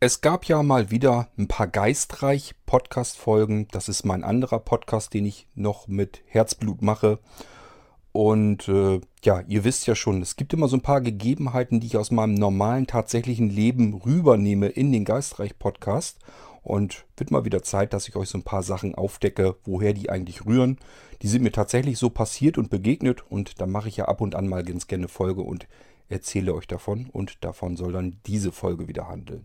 Es gab ja mal wieder ein paar geistreich Podcast-Folgen. Das ist mein anderer Podcast, den ich noch mit Herzblut mache. Und äh, ja, ihr wisst ja schon, es gibt immer so ein paar Gegebenheiten, die ich aus meinem normalen, tatsächlichen Leben rübernehme in den Geistreich-Podcast. Und wird mal wieder Zeit, dass ich euch so ein paar Sachen aufdecke, woher die eigentlich rühren. Die sind mir tatsächlich so passiert und begegnet. Und da mache ich ja ab und an mal ganz gerne Folge und erzähle euch davon. Und davon soll dann diese Folge wieder handeln.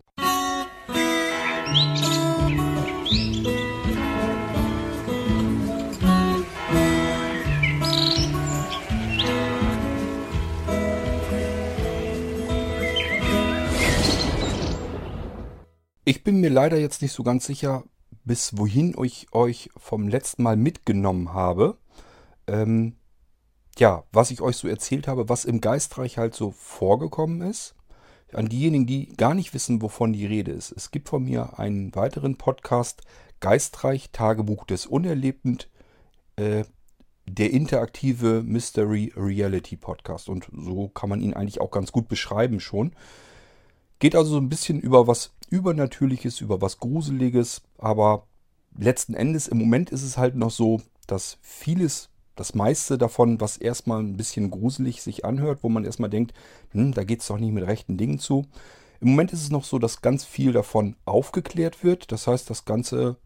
Ich bin mir leider jetzt nicht so ganz sicher, bis wohin ich euch vom letzten Mal mitgenommen habe. Ähm, ja, was ich euch so erzählt habe, was im Geistreich halt so vorgekommen ist an diejenigen, die gar nicht wissen, wovon die Rede ist. Es gibt von mir einen weiteren Podcast, Geistreich, Tagebuch des Unerlebten, äh, der interaktive Mystery Reality Podcast. Und so kann man ihn eigentlich auch ganz gut beschreiben schon. Geht also so ein bisschen über was Übernatürliches, über was Gruseliges, aber letzten Endes im Moment ist es halt noch so, dass vieles das meiste davon, was erstmal ein bisschen gruselig sich anhört, wo man erstmal denkt, hm, da geht es doch nicht mit rechten Dingen zu. Im Moment ist es noch so, dass ganz viel davon aufgeklärt wird. Das heißt, das Ganze,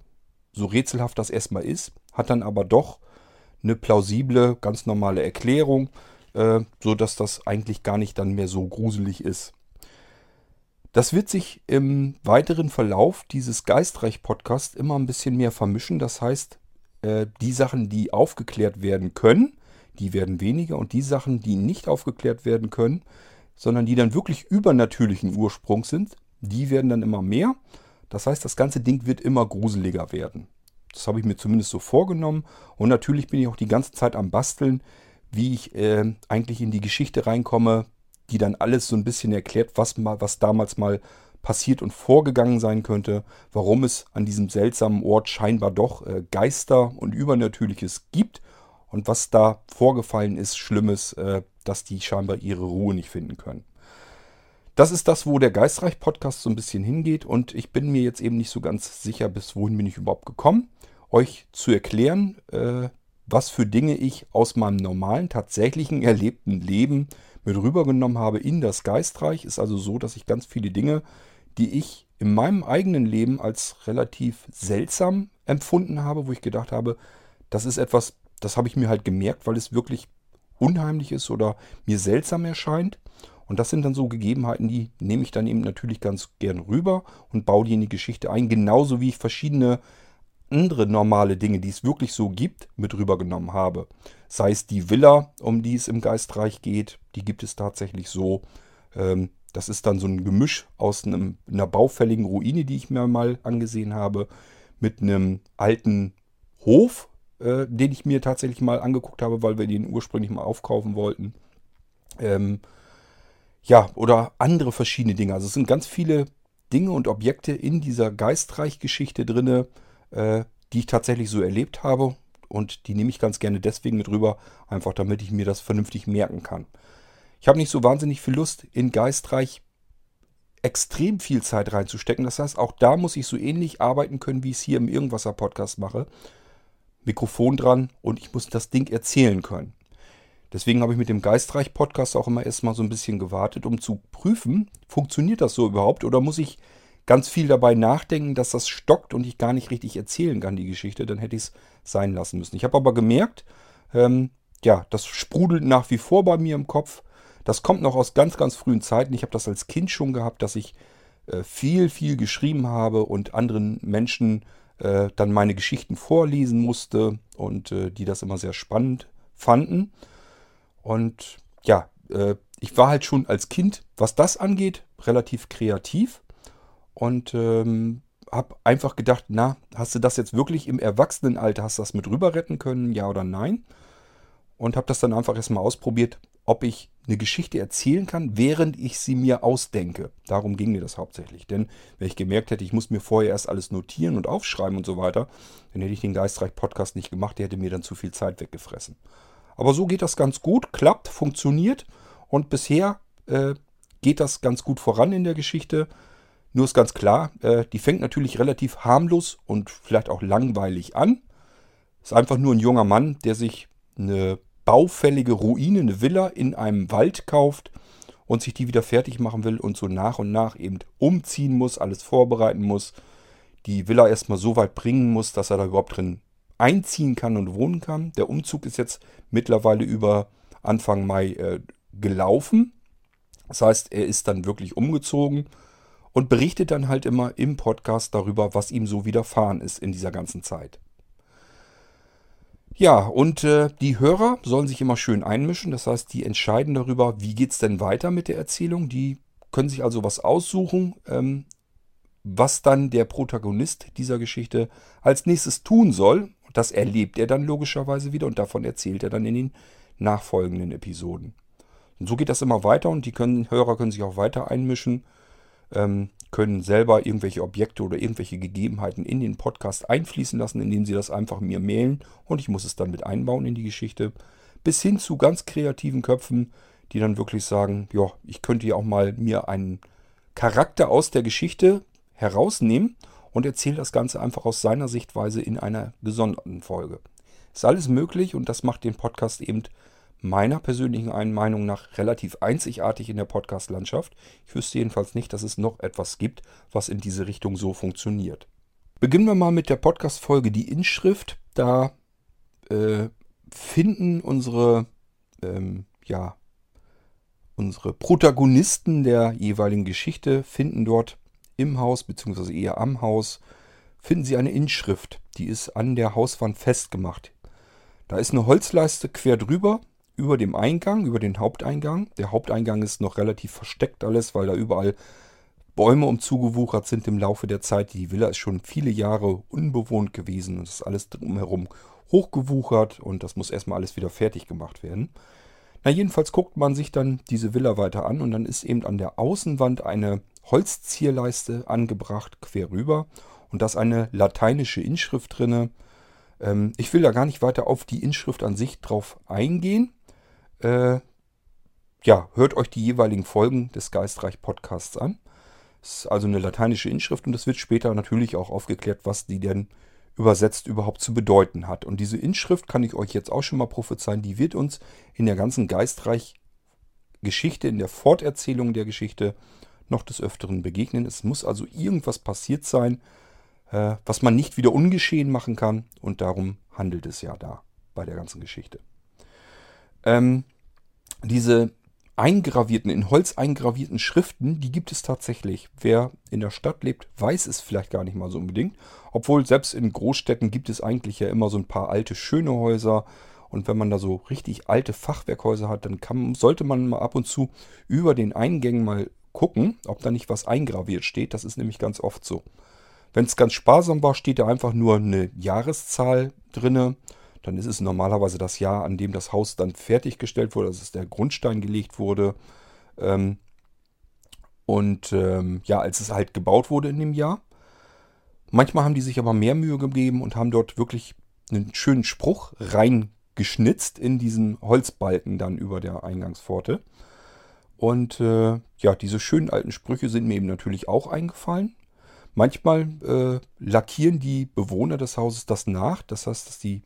so rätselhaft das erstmal ist, hat dann aber doch eine plausible, ganz normale Erklärung, äh, sodass das eigentlich gar nicht dann mehr so gruselig ist. Das wird sich im weiteren Verlauf dieses Geistreich-Podcasts immer ein bisschen mehr vermischen. Das heißt, äh, die Sachen, die aufgeklärt werden können, die werden weniger und die Sachen, die nicht aufgeklärt werden können, sondern die dann wirklich übernatürlichen Ursprung sind, die werden dann immer mehr. Das heißt, das ganze Ding wird immer gruseliger werden. Das habe ich mir zumindest so vorgenommen. Und natürlich bin ich auch die ganze Zeit am Basteln, wie ich äh, eigentlich in die Geschichte reinkomme, die dann alles so ein bisschen erklärt, was, mal, was damals mal passiert und vorgegangen sein könnte, warum es an diesem seltsamen Ort scheinbar doch äh, Geister und Übernatürliches gibt und was da vorgefallen ist, Schlimmes, äh, dass die scheinbar ihre Ruhe nicht finden können. Das ist das, wo der Geistreich-Podcast so ein bisschen hingeht und ich bin mir jetzt eben nicht so ganz sicher, bis wohin bin ich überhaupt gekommen, euch zu erklären, äh, was für Dinge ich aus meinem normalen, tatsächlichen, erlebten Leben mit rübergenommen habe in das Geistreich. Ist also so, dass ich ganz viele Dinge die ich in meinem eigenen Leben als relativ seltsam empfunden habe, wo ich gedacht habe, das ist etwas, das habe ich mir halt gemerkt, weil es wirklich unheimlich ist oder mir seltsam erscheint. Und das sind dann so Gegebenheiten, die nehme ich dann eben natürlich ganz gern rüber und baue die in die Geschichte ein. Genauso wie ich verschiedene andere normale Dinge, die es wirklich so gibt, mit rübergenommen habe. Sei es die Villa, um die es im Geistreich geht, die gibt es tatsächlich so. Ähm, das ist dann so ein Gemisch aus einem, einer baufälligen Ruine, die ich mir mal angesehen habe, mit einem alten Hof, äh, den ich mir tatsächlich mal angeguckt habe, weil wir den ursprünglich mal aufkaufen wollten. Ähm, ja, oder andere verschiedene Dinge. Also es sind ganz viele Dinge und Objekte in dieser Geistreich-Geschichte drin, äh, die ich tatsächlich so erlebt habe. Und die nehme ich ganz gerne deswegen mit rüber, einfach damit ich mir das vernünftig merken kann. Ich habe nicht so wahnsinnig viel Lust, in Geistreich extrem viel Zeit reinzustecken. Das heißt, auch da muss ich so ähnlich arbeiten können, wie ich es hier im Irgendwasser-Podcast mache. Mikrofon dran und ich muss das Ding erzählen können. Deswegen habe ich mit dem Geistreich-Podcast auch immer erstmal so ein bisschen gewartet, um zu prüfen, funktioniert das so überhaupt oder muss ich ganz viel dabei nachdenken, dass das stockt und ich gar nicht richtig erzählen kann, die Geschichte. Dann hätte ich es sein lassen müssen. Ich habe aber gemerkt, ähm, ja, das sprudelt nach wie vor bei mir im Kopf. Das kommt noch aus ganz, ganz frühen Zeiten. Ich habe das als Kind schon gehabt, dass ich äh, viel, viel geschrieben habe und anderen Menschen äh, dann meine Geschichten vorlesen musste und äh, die das immer sehr spannend fanden. Und ja, äh, ich war halt schon als Kind, was das angeht, relativ kreativ und ähm, habe einfach gedacht, na, hast du das jetzt wirklich im Erwachsenenalter, hast du das mit rüber retten können, ja oder nein? Und habe das dann einfach erstmal ausprobiert, ob ich eine Geschichte erzählen kann, während ich sie mir ausdenke. Darum ging mir das hauptsächlich. Denn wenn ich gemerkt hätte, ich muss mir vorher erst alles notieren und aufschreiben und so weiter, dann hätte ich den Geistreich-Podcast nicht gemacht, der hätte mir dann zu viel Zeit weggefressen. Aber so geht das ganz gut, klappt, funktioniert und bisher äh, geht das ganz gut voran in der Geschichte. Nur ist ganz klar, äh, die fängt natürlich relativ harmlos und vielleicht auch langweilig an. Ist einfach nur ein junger Mann, der sich eine baufällige Ruine, eine Villa in einem Wald kauft und sich die wieder fertig machen will und so nach und nach eben umziehen muss, alles vorbereiten muss, die Villa erstmal so weit bringen muss, dass er da überhaupt drin einziehen kann und wohnen kann. Der Umzug ist jetzt mittlerweile über Anfang Mai äh, gelaufen. Das heißt, er ist dann wirklich umgezogen und berichtet dann halt immer im Podcast darüber, was ihm so widerfahren ist in dieser ganzen Zeit. Ja, und äh, die Hörer sollen sich immer schön einmischen. Das heißt, die entscheiden darüber, wie geht es denn weiter mit der Erzählung. Die können sich also was aussuchen, ähm, was dann der Protagonist dieser Geschichte als nächstes tun soll. Das erlebt er dann logischerweise wieder und davon erzählt er dann in den nachfolgenden Episoden. Und so geht das immer weiter und die können, Hörer können sich auch weiter einmischen ähm, können selber irgendwelche Objekte oder irgendwelche Gegebenheiten in den Podcast einfließen lassen, indem sie das einfach mir mailen und ich muss es dann mit einbauen in die Geschichte. Bis hin zu ganz kreativen Köpfen, die dann wirklich sagen, ja, ich könnte ja auch mal mir einen Charakter aus der Geschichte herausnehmen und erzähle das Ganze einfach aus seiner Sichtweise in einer gesonderten Folge. Ist alles möglich und das macht den Podcast eben meiner persönlichen Meinung nach relativ einzigartig in der Podcast-Landschaft. Ich wüsste jedenfalls nicht, dass es noch etwas gibt, was in diese Richtung so funktioniert. Beginnen wir mal mit der Podcast-Folge Die Inschrift. Da äh, finden unsere, ähm, ja, unsere Protagonisten der jeweiligen Geschichte, finden dort im Haus, beziehungsweise eher am Haus, finden sie eine Inschrift. Die ist an der Hauswand festgemacht. Da ist eine Holzleiste quer drüber über dem Eingang, über den Haupteingang. Der Haupteingang ist noch relativ versteckt alles, weil da überall Bäume umzugewuchert sind im Laufe der Zeit. Die Villa ist schon viele Jahre unbewohnt gewesen und ist alles drumherum hochgewuchert und das muss erstmal alles wieder fertig gemacht werden. Na, jedenfalls guckt man sich dann diese Villa weiter an und dann ist eben an der Außenwand eine Holzzierleiste angebracht, quer rüber und da ist eine lateinische Inschrift drinne. Ähm, ich will da gar nicht weiter auf die Inschrift an sich drauf eingehen. Äh, ja, hört euch die jeweiligen Folgen des Geistreich Podcasts an. Das ist also eine lateinische Inschrift und es wird später natürlich auch aufgeklärt, was die denn übersetzt überhaupt zu bedeuten hat. Und diese Inschrift kann ich euch jetzt auch schon mal prophezeien, die wird uns in der ganzen Geistreich Geschichte, in der Forterzählung der Geschichte noch des Öfteren begegnen. Es muss also irgendwas passiert sein, äh, was man nicht wieder ungeschehen machen kann. Und darum handelt es ja da bei der ganzen Geschichte. Ähm, diese eingravierten, in Holz eingravierten Schriften, die gibt es tatsächlich. Wer in der Stadt lebt, weiß es vielleicht gar nicht mal so unbedingt. Obwohl selbst in Großstädten gibt es eigentlich ja immer so ein paar alte, schöne Häuser. Und wenn man da so richtig alte Fachwerkhäuser hat, dann kann, sollte man mal ab und zu über den Eingängen mal gucken, ob da nicht was eingraviert steht. Das ist nämlich ganz oft so. Wenn es ganz sparsam war, steht da einfach nur eine Jahreszahl drinne dann ist es normalerweise das Jahr, an dem das Haus dann fertiggestellt wurde, also der Grundstein gelegt wurde. Ähm, und ähm, ja, als es halt gebaut wurde in dem Jahr. Manchmal haben die sich aber mehr Mühe gegeben und haben dort wirklich einen schönen Spruch reingeschnitzt in diesen Holzbalken dann über der Eingangspforte. Und äh, ja, diese schönen alten Sprüche sind mir eben natürlich auch eingefallen. Manchmal äh, lackieren die Bewohner des Hauses das nach. Das heißt, dass die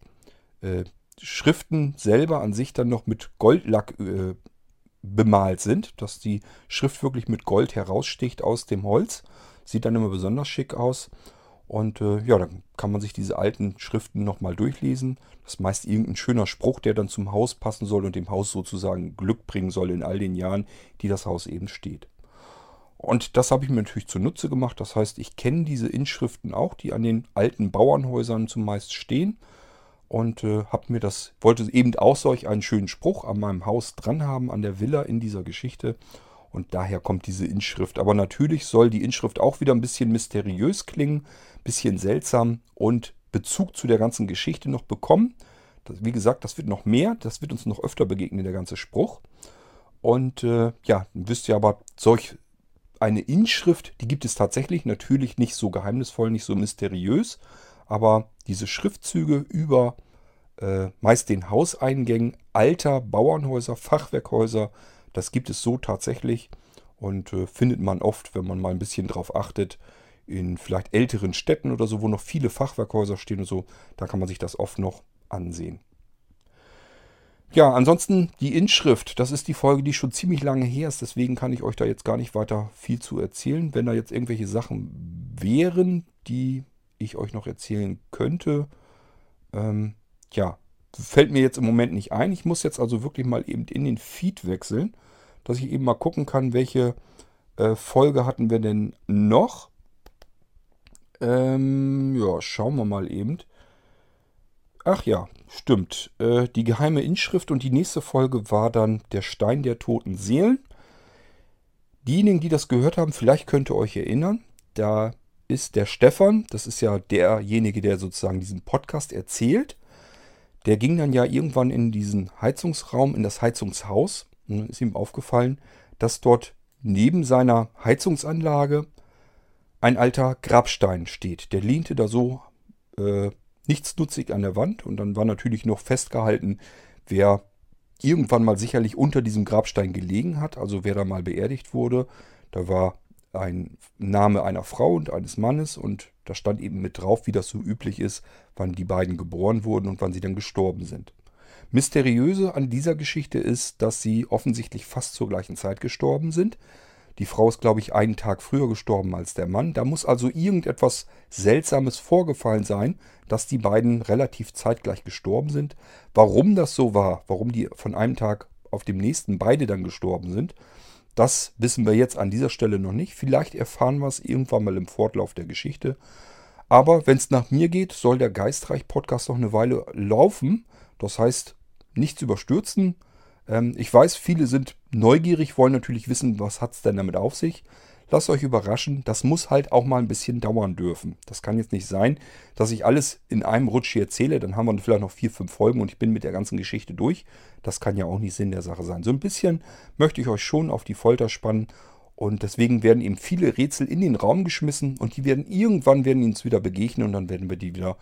äh, Schriften selber an sich dann noch mit Goldlack äh, bemalt sind, dass die Schrift wirklich mit Gold heraussticht aus dem Holz. Sieht dann immer besonders schick aus. Und äh, ja, dann kann man sich diese alten Schriften nochmal durchlesen. Das ist meist irgendein schöner Spruch, der dann zum Haus passen soll und dem Haus sozusagen Glück bringen soll in all den Jahren, die das Haus eben steht. Und das habe ich mir natürlich zunutze gemacht. Das heißt, ich kenne diese Inschriften auch, die an den alten Bauernhäusern zumeist stehen und äh, habe mir das, wollte eben auch solch einen schönen Spruch an meinem Haus dran haben, an der Villa in dieser Geschichte. Und daher kommt diese Inschrift. Aber natürlich soll die Inschrift auch wieder ein bisschen mysteriös klingen, bisschen seltsam und Bezug zu der ganzen Geschichte noch bekommen. Das, wie gesagt, das wird noch mehr, das wird uns noch öfter begegnen, der ganze Spruch. Und äh, ja, wisst ihr aber, solch eine Inschrift, die gibt es tatsächlich, natürlich nicht so geheimnisvoll, nicht so mysteriös, aber diese Schriftzüge über äh, meist den Hauseingängen alter Bauernhäuser, Fachwerkhäuser, das gibt es so tatsächlich. und äh, findet man oft, wenn man mal ein bisschen drauf achtet, in vielleicht älteren Städten oder so, wo noch viele Fachwerkhäuser stehen und so. Da kann man sich das oft noch ansehen. Ja, ansonsten die Inschrift, das ist die Folge, die schon ziemlich lange her ist, deswegen kann ich euch da jetzt gar nicht weiter viel zu erzählen. Wenn da jetzt irgendwelche Sachen wären, die ich euch noch erzählen könnte, ähm, ja, fällt mir jetzt im Moment nicht ein. Ich muss jetzt also wirklich mal eben in den Feed wechseln, dass ich eben mal gucken kann, welche äh, Folge hatten wir denn noch. Ähm, ja, schauen wir mal eben. Ach ja, stimmt. Äh, die geheime Inschrift und die nächste Folge war dann der Stein der toten Seelen. Diejenigen, die das gehört haben, vielleicht könnt ihr euch erinnern, da ist der Stefan, das ist ja derjenige, der sozusagen diesen Podcast erzählt. Der ging dann ja irgendwann in diesen Heizungsraum, in das Heizungshaus. Und dann ist ihm aufgefallen, dass dort neben seiner Heizungsanlage ein alter Grabstein steht. Der lehnte da so äh, nichtsnutzig an der Wand und dann war natürlich noch festgehalten, wer irgendwann mal sicherlich unter diesem Grabstein gelegen hat, also wer da mal beerdigt wurde. Da war ein Name einer Frau und eines Mannes und da stand eben mit drauf, wie das so üblich ist, wann die beiden geboren wurden und wann sie dann gestorben sind. Mysteriöse an dieser Geschichte ist, dass sie offensichtlich fast zur gleichen Zeit gestorben sind. Die Frau ist, glaube ich, einen Tag früher gestorben als der Mann. Da muss also irgendetwas Seltsames vorgefallen sein, dass die beiden relativ zeitgleich gestorben sind. Warum das so war, warum die von einem Tag auf dem nächsten beide dann gestorben sind, das wissen wir jetzt an dieser Stelle noch nicht. Vielleicht erfahren wir es irgendwann mal im Fortlauf der Geschichte. Aber wenn es nach mir geht, soll der Geistreich-Podcast noch eine Weile laufen. Das heißt, nichts überstürzen. Ähm, ich weiß, viele sind neugierig, wollen natürlich wissen, was hat es denn damit auf sich. Lasst euch überraschen, das muss halt auch mal ein bisschen dauern dürfen. Das kann jetzt nicht sein, dass ich alles in einem Rutsch hier erzähle, dann haben wir vielleicht noch vier, fünf Folgen und ich bin mit der ganzen Geschichte durch. Das kann ja auch nicht Sinn der Sache sein. So ein bisschen möchte ich euch schon auf die Folter spannen und deswegen werden eben viele Rätsel in den Raum geschmissen und die werden irgendwann werden uns wieder begegnen und dann werden wir die wieder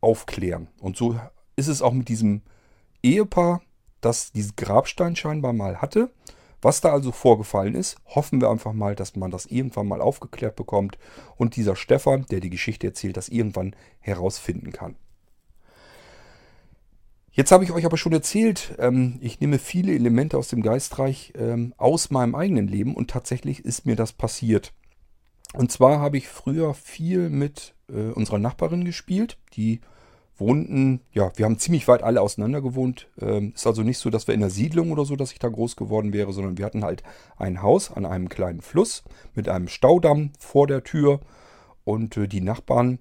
aufklären. Und so ist es auch mit diesem Ehepaar, das diesen Grabstein scheinbar mal hatte. Was da also vorgefallen ist, hoffen wir einfach mal, dass man das irgendwann mal aufgeklärt bekommt und dieser Stefan, der die Geschichte erzählt, das irgendwann herausfinden kann. Jetzt habe ich euch aber schon erzählt, ähm, ich nehme viele Elemente aus dem Geistreich ähm, aus meinem eigenen Leben und tatsächlich ist mir das passiert. Und zwar habe ich früher viel mit äh, unserer Nachbarin gespielt, die wohnten, ja, wir haben ziemlich weit alle auseinander gewohnt. Ähm, ist also nicht so, dass wir in der Siedlung oder so, dass ich da groß geworden wäre, sondern wir hatten halt ein Haus an einem kleinen Fluss mit einem Staudamm vor der Tür und äh, die Nachbarn,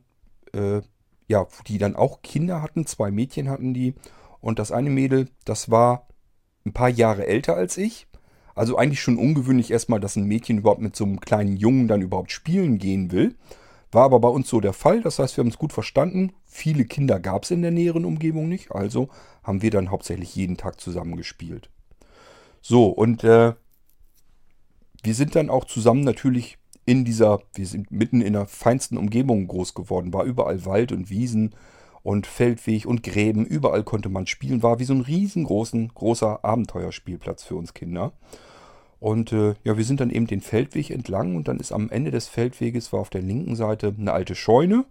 äh, ja, die dann auch Kinder hatten, zwei Mädchen hatten die und das eine Mädel, das war ein paar Jahre älter als ich. Also eigentlich schon ungewöhnlich erstmal, dass ein Mädchen überhaupt mit so einem kleinen Jungen dann überhaupt spielen gehen will. War aber bei uns so der Fall. Das heißt, wir haben uns gut verstanden. Viele Kinder gab es in der näheren Umgebung nicht. Also haben wir dann hauptsächlich jeden Tag zusammen gespielt. So, und äh, wir sind dann auch zusammen natürlich in dieser, wir sind mitten in der feinsten Umgebung groß geworden. War überall Wald und Wiesen und Feldweg und Gräben. Überall konnte man spielen. War wie so ein riesengroßen, großer Abenteuerspielplatz für uns Kinder. Und äh, ja, wir sind dann eben den Feldweg entlang und dann ist am Ende des Feldweges war auf der linken Seite eine alte Scheune.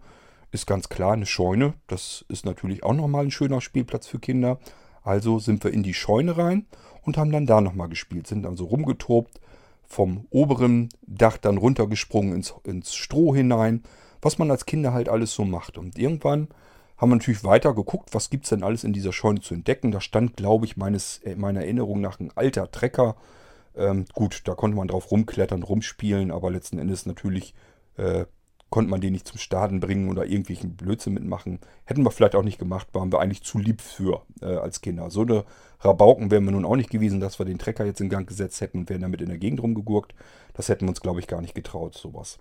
Ist ganz klar eine Scheune. Das ist natürlich auch nochmal ein schöner Spielplatz für Kinder. Also sind wir in die Scheune rein und haben dann da nochmal gespielt. Sind dann so rumgetobt, vom oberen Dach dann runtergesprungen ins, ins Stroh hinein. Was man als Kinder halt alles so macht. Und irgendwann haben wir natürlich weiter geguckt, was gibt es denn alles in dieser Scheune zu entdecken. Da stand, glaube ich, meines, äh, meiner Erinnerung nach ein alter Trecker ähm, gut, da konnte man drauf rumklettern, rumspielen, aber letzten Endes natürlich äh, konnte man den nicht zum Starten bringen oder irgendwelchen Blödsinn mitmachen. Hätten wir vielleicht auch nicht gemacht, waren wir eigentlich zu lieb für äh, als Kinder. So eine Rabauken wären wir nun auch nicht gewesen, dass wir den Trecker jetzt in Gang gesetzt hätten und wären damit in der Gegend rumgegurkt. Das hätten wir uns, glaube ich, gar nicht getraut, sowas.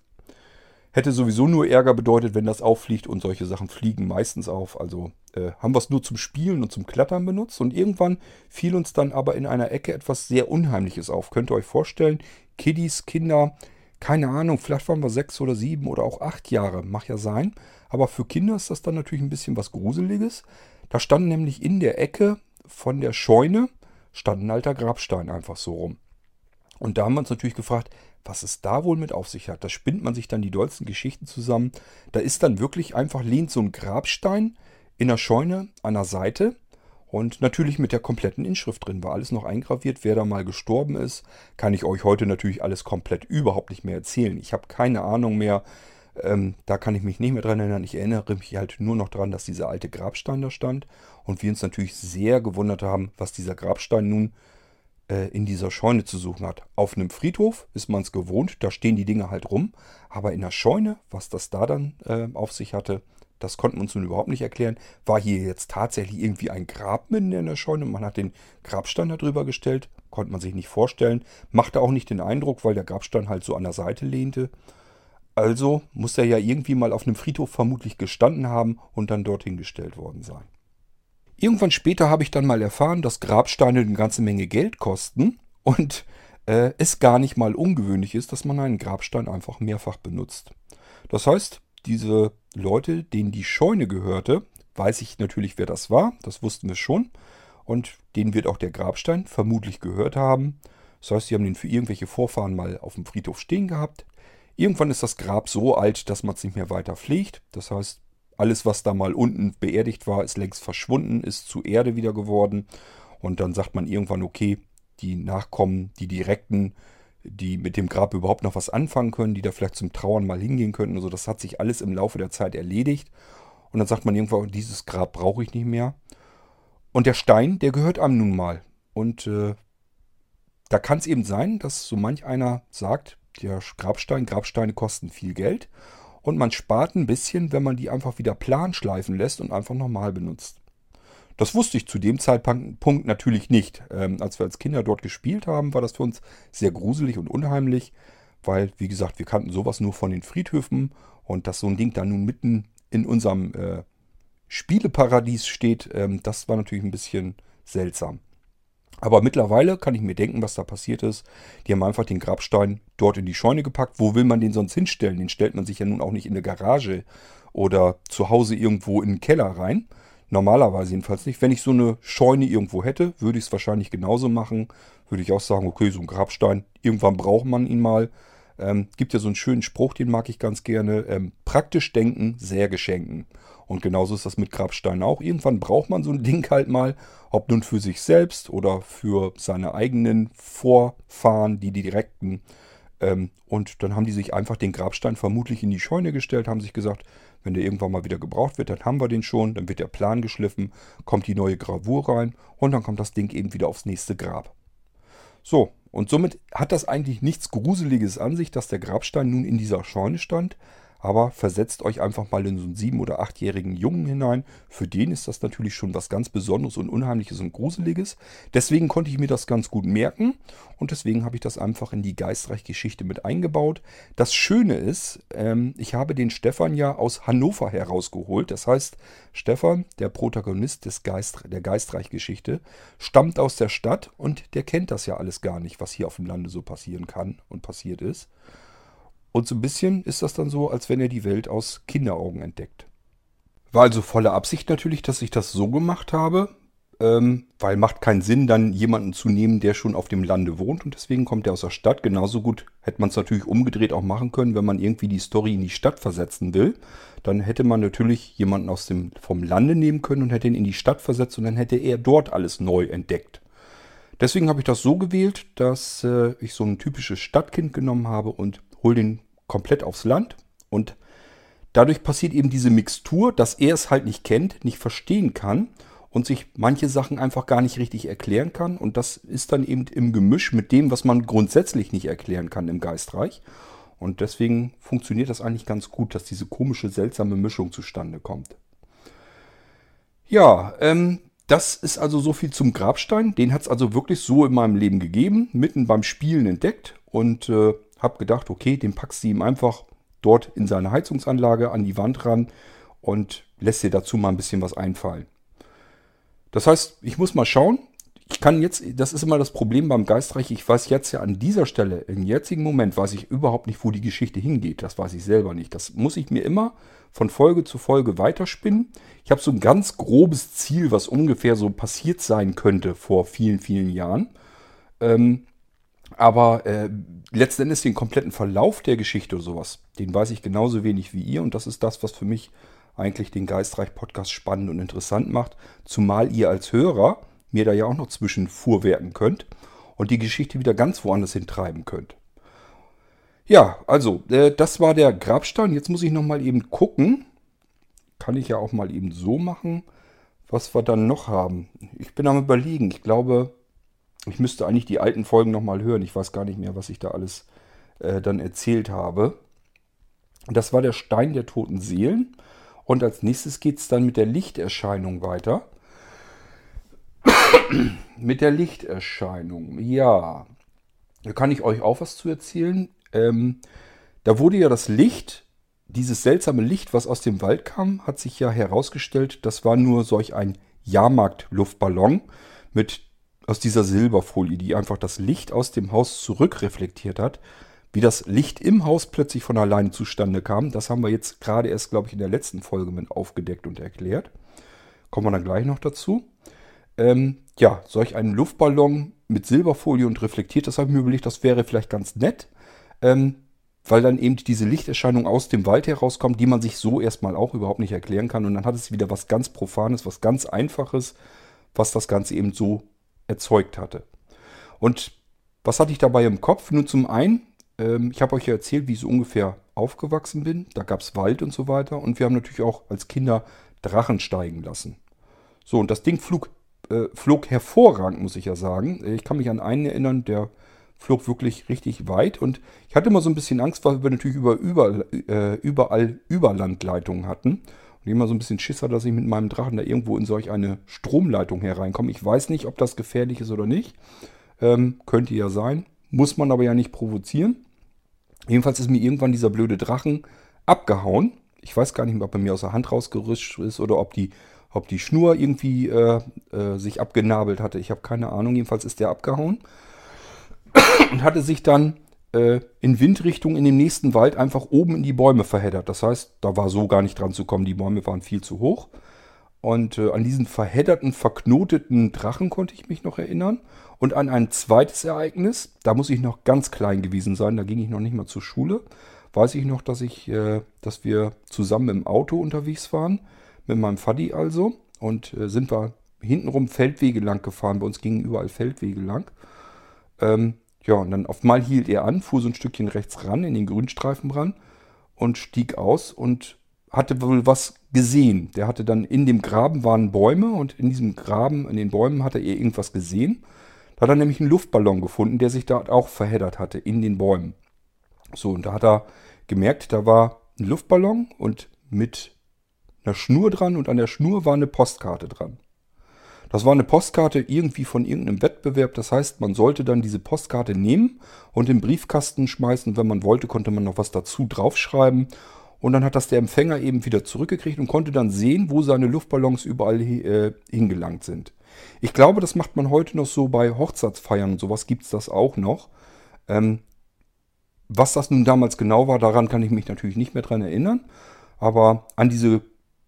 Hätte sowieso nur Ärger bedeutet, wenn das auffliegt und solche Sachen fliegen meistens auf. Also äh, haben wir es nur zum Spielen und zum Klettern benutzt und irgendwann fiel uns dann aber in einer Ecke etwas sehr Unheimliches auf. Könnt ihr euch vorstellen, Kiddies, Kinder, keine Ahnung, vielleicht waren wir sechs oder sieben oder auch acht Jahre, mag ja sein. Aber für Kinder ist das dann natürlich ein bisschen was Gruseliges. Da stand nämlich in der Ecke von der Scheune, stand ein alter Grabstein einfach so rum. Und da haben wir uns natürlich gefragt, was es da wohl mit auf sich hat. Da spinnt man sich dann die dollsten Geschichten zusammen. Da ist dann wirklich einfach lehnt so ein Grabstein in der Scheune an der Seite und natürlich mit der kompletten Inschrift drin. War alles noch eingraviert. Wer da mal gestorben ist, kann ich euch heute natürlich alles komplett überhaupt nicht mehr erzählen. Ich habe keine Ahnung mehr. Ähm, da kann ich mich nicht mehr dran erinnern. Ich erinnere mich halt nur noch daran, dass dieser alte Grabstein da stand. Und wir uns natürlich sehr gewundert haben, was dieser Grabstein nun äh, in dieser Scheune zu suchen hat. Auf einem Friedhof ist man es gewohnt, da stehen die Dinge halt rum. Aber in der Scheune, was das da dann äh, auf sich hatte, das konnten wir uns nun überhaupt nicht erklären. War hier jetzt tatsächlich irgendwie ein Grab mitten in der Scheune und man hat den Grabstein darüber gestellt? Konnte man sich nicht vorstellen. Machte auch nicht den Eindruck, weil der Grabstein halt so an der Seite lehnte. Also muss er ja irgendwie mal auf einem Friedhof vermutlich gestanden haben und dann dorthin gestellt worden sein. Irgendwann später habe ich dann mal erfahren, dass Grabsteine eine ganze Menge Geld kosten und äh, es gar nicht mal ungewöhnlich ist, dass man einen Grabstein einfach mehrfach benutzt. Das heißt, diese Leute, denen die Scheune gehörte, weiß ich natürlich, wer das war, das wussten wir schon. Und denen wird auch der Grabstein vermutlich gehört haben. Das heißt, sie haben den für irgendwelche Vorfahren mal auf dem Friedhof stehen gehabt. Irgendwann ist das Grab so alt, dass man es nicht mehr weiter pflegt. Das heißt, alles, was da mal unten beerdigt war, ist längst verschwunden, ist zu Erde wieder geworden. Und dann sagt man irgendwann, okay, die Nachkommen, die Direkten, die mit dem Grab überhaupt noch was anfangen können, die da vielleicht zum Trauern mal hingehen könnten. Also das hat sich alles im Laufe der Zeit erledigt. Und dann sagt man irgendwann, dieses Grab brauche ich nicht mehr. Und der Stein, der gehört einem nun mal. Und äh, da kann es eben sein, dass so manch einer sagt, der Grabstein, Grabsteine kosten viel Geld und man spart ein bisschen, wenn man die einfach wieder plan schleifen lässt und einfach normal benutzt. Das wusste ich zu dem Zeitpunkt natürlich nicht. Ähm, als wir als Kinder dort gespielt haben, war das für uns sehr gruselig und unheimlich, weil, wie gesagt, wir kannten sowas nur von den Friedhöfen und dass so ein Ding da nun mitten in unserem äh, Spieleparadies steht, ähm, das war natürlich ein bisschen seltsam. Aber mittlerweile kann ich mir denken, was da passiert ist. Die haben einfach den Grabstein dort in die Scheune gepackt. Wo will man den sonst hinstellen? Den stellt man sich ja nun auch nicht in eine Garage oder zu Hause irgendwo in den Keller rein. Normalerweise jedenfalls nicht. Wenn ich so eine Scheune irgendwo hätte, würde ich es wahrscheinlich genauso machen. Würde ich auch sagen, okay, so ein Grabstein, irgendwann braucht man ihn mal. Ähm, gibt ja so einen schönen Spruch, den mag ich ganz gerne. Ähm, praktisch denken, sehr geschenken. Und genauso ist das mit Grabsteinen auch. Irgendwann braucht man so ein Ding halt mal, ob nun für sich selbst oder für seine eigenen Vorfahren, die, direkten. Ähm, und dann haben die sich einfach den Grabstein vermutlich in die Scheune gestellt, haben sich gesagt, wenn der irgendwann mal wieder gebraucht wird, dann haben wir den schon, dann wird der Plan geschliffen, kommt die neue Gravur rein und dann kommt das Ding eben wieder aufs nächste Grab. So, und somit hat das eigentlich nichts Gruseliges an sich, dass der Grabstein nun in dieser Scheune stand. Aber versetzt euch einfach mal in so einen sieben- oder achtjährigen Jungen hinein. Für den ist das natürlich schon was ganz Besonderes und Unheimliches und Gruseliges. Deswegen konnte ich mir das ganz gut merken und deswegen habe ich das einfach in die Geistreich-Geschichte mit eingebaut. Das Schöne ist, ähm, ich habe den Stefan ja aus Hannover herausgeholt. Das heißt, Stefan, der Protagonist des Geist, der Geistreich-Geschichte, stammt aus der Stadt und der kennt das ja alles gar nicht, was hier auf dem Lande so passieren kann und passiert ist. Und so ein bisschen ist das dann so, als wenn er die Welt aus Kinderaugen entdeckt. War also volle Absicht natürlich, dass ich das so gemacht habe, ähm, weil macht keinen Sinn, dann jemanden zu nehmen, der schon auf dem Lande wohnt und deswegen kommt er aus der Stadt. Genauso gut hätte man es natürlich umgedreht auch machen können, wenn man irgendwie die Story in die Stadt versetzen will. Dann hätte man natürlich jemanden aus dem, vom Lande nehmen können und hätte ihn in die Stadt versetzt und dann hätte er dort alles neu entdeckt. Deswegen habe ich das so gewählt, dass äh, ich so ein typisches Stadtkind genommen habe und hole den komplett aufs Land und dadurch passiert eben diese Mixtur, dass er es halt nicht kennt, nicht verstehen kann und sich manche Sachen einfach gar nicht richtig erklären kann. Und das ist dann eben im Gemisch mit dem, was man grundsätzlich nicht erklären kann im Geistreich. Und deswegen funktioniert das eigentlich ganz gut, dass diese komische, seltsame Mischung zustande kommt. Ja, ähm, das ist also so viel zum Grabstein. Den hat es also wirklich so in meinem Leben gegeben, mitten beim Spielen entdeckt und äh, habe gedacht, okay, den packst du ihm einfach dort in seine Heizungsanlage an die Wand ran und lässt dir dazu mal ein bisschen was einfallen. Das heißt, ich muss mal schauen. Ich kann jetzt, das ist immer das Problem beim Geistreich, ich weiß jetzt ja an dieser Stelle, im jetzigen Moment, weiß ich überhaupt nicht, wo die Geschichte hingeht. Das weiß ich selber nicht. Das muss ich mir immer von Folge zu Folge weiterspinnen. Ich habe so ein ganz grobes Ziel, was ungefähr so passiert sein könnte vor vielen, vielen Jahren. Ähm, Aber äh, letzten Endes den kompletten Verlauf der Geschichte oder sowas, den weiß ich genauso wenig wie ihr. Und das ist das, was für mich eigentlich den Geistreich-Podcast spannend und interessant macht. Zumal ihr als Hörer mir da ja auch noch zwischen fuhrwerken könnt und die Geschichte wieder ganz woanders hintreiben könnt. Ja, also, äh, das war der Grabstein. Jetzt muss ich nochmal eben gucken. Kann ich ja auch mal eben so machen, was wir dann noch haben. Ich bin am überlegen. Ich glaube, ich müsste eigentlich die alten Folgen nochmal hören. Ich weiß gar nicht mehr, was ich da alles äh, dann erzählt habe. Das war der Stein der toten Seelen. Und als nächstes geht es dann mit der Lichterscheinung weiter. mit der Lichterscheinung, ja. Da kann ich euch auch was zu erzählen. Ähm, da wurde ja das Licht, dieses seltsame Licht, was aus dem Wald kam, hat sich ja herausgestellt, das war nur solch ein Jahrmarkt-Luftballon mit aus dieser Silberfolie, die einfach das Licht aus dem Haus zurückreflektiert hat. Wie das Licht im Haus plötzlich von alleine zustande kam, das haben wir jetzt gerade erst, glaube ich, in der letzten Folge mit aufgedeckt und erklärt. Kommen wir dann gleich noch dazu. Ähm, ja, solch einen Luftballon mit Silberfolie und reflektiert, das habe ich mir überlegt, das wäre vielleicht ganz nett, ähm, weil dann eben diese Lichterscheinung aus dem Wald herauskommt, die man sich so erstmal auch überhaupt nicht erklären kann. Und dann hat es wieder was ganz Profanes, was ganz Einfaches, was das Ganze eben so erzeugt hatte. Und was hatte ich dabei im Kopf? Nun zum einen, ähm, ich habe euch ja erzählt, wie ich so ungefähr aufgewachsen bin. Da gab es Wald und so weiter. Und wir haben natürlich auch als Kinder Drachen steigen lassen. So, und das Ding flog, äh, flog hervorragend, muss ich ja sagen. Ich kann mich an einen erinnern, der flog wirklich richtig weit. Und ich hatte immer so ein bisschen Angst, weil wir natürlich über, über, äh, überall Überlandleitungen hatten. Und immer so ein bisschen Schisser, dass ich mit meinem Drachen da irgendwo in solch eine Stromleitung hereinkomme. Ich weiß nicht, ob das gefährlich ist oder nicht. Ähm, könnte ja sein. Muss man aber ja nicht provozieren. Jedenfalls ist mir irgendwann dieser blöde Drachen abgehauen. Ich weiß gar nicht mehr, ob er mir aus der Hand rausgerüscht ist oder ob die, ob die Schnur irgendwie äh, äh, sich abgenabelt hatte. Ich habe keine Ahnung. Jedenfalls ist der abgehauen und hatte sich dann äh, in Windrichtung in dem nächsten Wald einfach oben in die Bäume verheddert. Das heißt, da war so gar nicht dran zu kommen. Die Bäume waren viel zu hoch. Und äh, an diesen verhedderten, verknoteten Drachen konnte ich mich noch erinnern. Und an ein zweites Ereignis, da muss ich noch ganz klein gewesen sein, da ging ich noch nicht mal zur Schule. Weiß ich noch, dass ich, äh, dass wir zusammen im Auto unterwegs waren, mit meinem Faddy also. Und äh, sind wir hintenrum Feldwege lang gefahren. Bei uns gingen überall Feldwege lang. Ähm, ja, und dann auf mal hielt er an, fuhr so ein Stückchen rechts ran, in den Grünstreifen ran und stieg aus und hatte wohl was gesehen. Der hatte dann in dem Graben waren Bäume und in diesem Graben, in den Bäumen hatte er irgendwas gesehen. Da hat er nämlich einen Luftballon gefunden, der sich da auch verheddert hatte in den Bäumen. So, und da hat er gemerkt, da war ein Luftballon und mit einer Schnur dran und an der Schnur war eine Postkarte dran. Das war eine Postkarte irgendwie von irgendeinem Wettbewerb. Das heißt, man sollte dann diese Postkarte nehmen und im Briefkasten schmeißen. Wenn man wollte, konnte man noch was dazu draufschreiben. Und dann hat das der Empfänger eben wieder zurückgekriegt und konnte dann sehen, wo seine Luftballons überall äh, hingelangt sind. Ich glaube, das macht man heute noch so bei Hochzeitsfeiern und sowas gibt es das auch noch. Ähm, was das nun damals genau war, daran kann ich mich natürlich nicht mehr dran erinnern. Aber an diese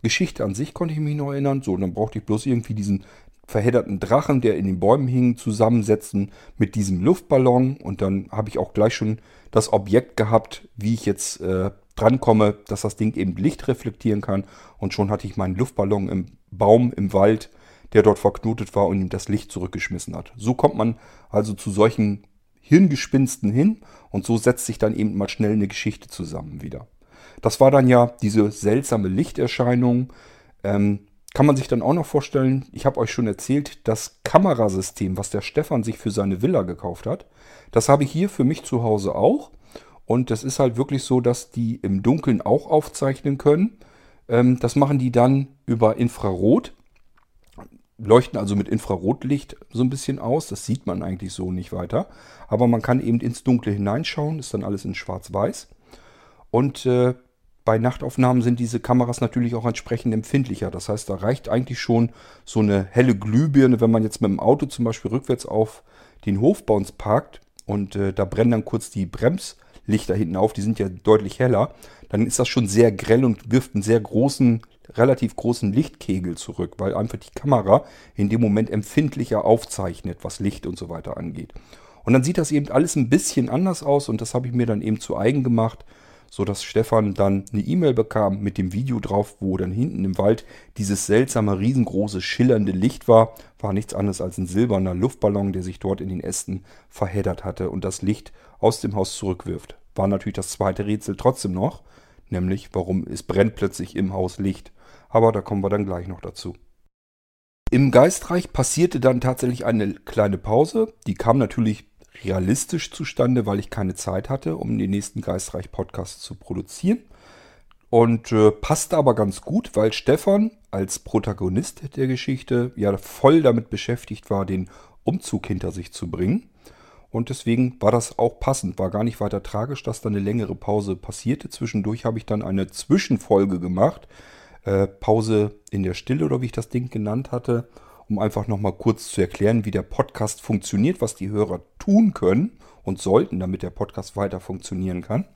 Geschichte an sich konnte ich mich noch erinnern. So, dann brauchte ich bloß irgendwie diesen verhedderten Drachen, der in den Bäumen hing, zusammensetzen mit diesem Luftballon. Und dann habe ich auch gleich schon das Objekt gehabt, wie ich jetzt äh, drankomme, dass das Ding eben Licht reflektieren kann. Und schon hatte ich meinen Luftballon im Baum, im Wald, der dort verknotet war und ihm das Licht zurückgeschmissen hat. So kommt man also zu solchen Hirngespinsten hin und so setzt sich dann eben mal schnell eine Geschichte zusammen wieder. Das war dann ja diese seltsame Lichterscheinung. Ähm, kann man sich dann auch noch vorstellen, ich habe euch schon erzählt, das Kamerasystem, was der Stefan sich für seine Villa gekauft hat, das habe ich hier für mich zu Hause auch. Und das ist halt wirklich so, dass die im Dunkeln auch aufzeichnen können. Ähm, das machen die dann über Infrarot. Leuchten also mit Infrarotlicht so ein bisschen aus. Das sieht man eigentlich so nicht weiter. Aber man kann eben ins Dunkle hineinschauen. Ist dann alles in Schwarz-Weiß. Und äh, bei Nachtaufnahmen sind diese Kameras natürlich auch entsprechend empfindlicher. Das heißt, da reicht eigentlich schon so eine helle Glühbirne, wenn man jetzt mit dem Auto zum Beispiel rückwärts auf den Hof bei uns parkt und äh, da brennen dann kurz die Bremslichter hinten auf, die sind ja deutlich heller, dann ist das schon sehr grell und wirft einen sehr großen, relativ großen Lichtkegel zurück, weil einfach die Kamera in dem Moment empfindlicher aufzeichnet, was Licht und so weiter angeht. Und dann sieht das eben alles ein bisschen anders aus und das habe ich mir dann eben zu eigen gemacht, sodass Stefan dann eine E-Mail bekam mit dem Video drauf, wo dann hinten im Wald dieses seltsame, riesengroße, schillernde Licht war. War nichts anderes als ein silberner Luftballon, der sich dort in den Ästen verheddert hatte und das Licht aus dem Haus zurückwirft. War natürlich das zweite Rätsel trotzdem noch, nämlich warum es brennt plötzlich im Haus Licht. Aber da kommen wir dann gleich noch dazu. Im Geistreich passierte dann tatsächlich eine kleine Pause. Die kam natürlich realistisch zustande, weil ich keine Zeit hatte, um den nächsten Geistreich-Podcast zu produzieren. Und äh, passte aber ganz gut, weil Stefan als Protagonist der Geschichte ja voll damit beschäftigt war, den Umzug hinter sich zu bringen. Und deswegen war das auch passend, war gar nicht weiter tragisch, dass da eine längere Pause passierte. Zwischendurch habe ich dann eine Zwischenfolge gemacht, äh, Pause in der Stille oder wie ich das Ding genannt hatte, um einfach nochmal kurz zu erklären, wie der Podcast funktioniert, was die Hörer tun können und sollten, damit der Podcast weiter funktionieren kann.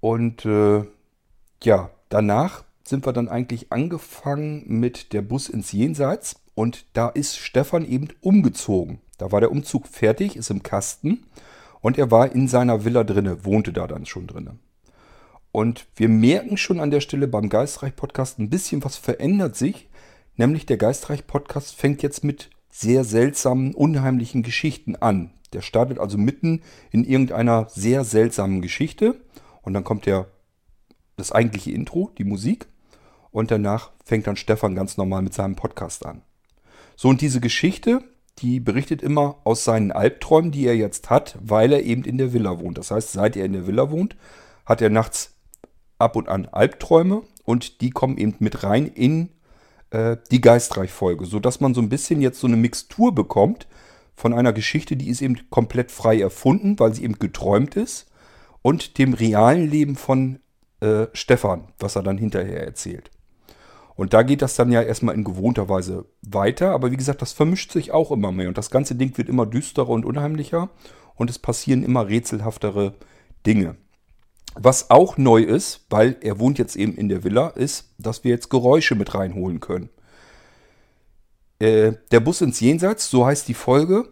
Und äh, ja, danach sind wir dann eigentlich angefangen mit der Bus ins Jenseits und da ist Stefan eben umgezogen. Da war der Umzug fertig, ist im Kasten und er war in seiner Villa drinne, wohnte da dann schon drinne. Und wir merken schon an der Stelle beim Geistreich-Podcast ein bisschen was verändert sich, nämlich der Geistreich-Podcast fängt jetzt mit sehr seltsamen, unheimlichen Geschichten an. Der startet also mitten in irgendeiner sehr seltsamen Geschichte und dann kommt der, das eigentliche Intro, die Musik und danach fängt dann Stefan ganz normal mit seinem Podcast an. So, und diese Geschichte, die berichtet immer aus seinen Albträumen, die er jetzt hat, weil er eben in der Villa wohnt. Das heißt, seit er in der Villa wohnt, hat er nachts ab und an Albträume und die kommen eben mit rein in äh, die Geistreich-Folge, sodass man so ein bisschen jetzt so eine Mixtur bekommt von einer Geschichte, die ist eben komplett frei erfunden, weil sie eben geträumt ist, und dem realen Leben von äh, Stefan, was er dann hinterher erzählt. Und da geht das dann ja erstmal in gewohnter Weise weiter. Aber wie gesagt, das vermischt sich auch immer mehr. Und das ganze Ding wird immer düsterer und unheimlicher. Und es passieren immer rätselhaftere Dinge. Was auch neu ist, weil er wohnt jetzt eben in der Villa, ist, dass wir jetzt Geräusche mit reinholen können. Äh, der Bus ins Jenseits, so heißt die Folge,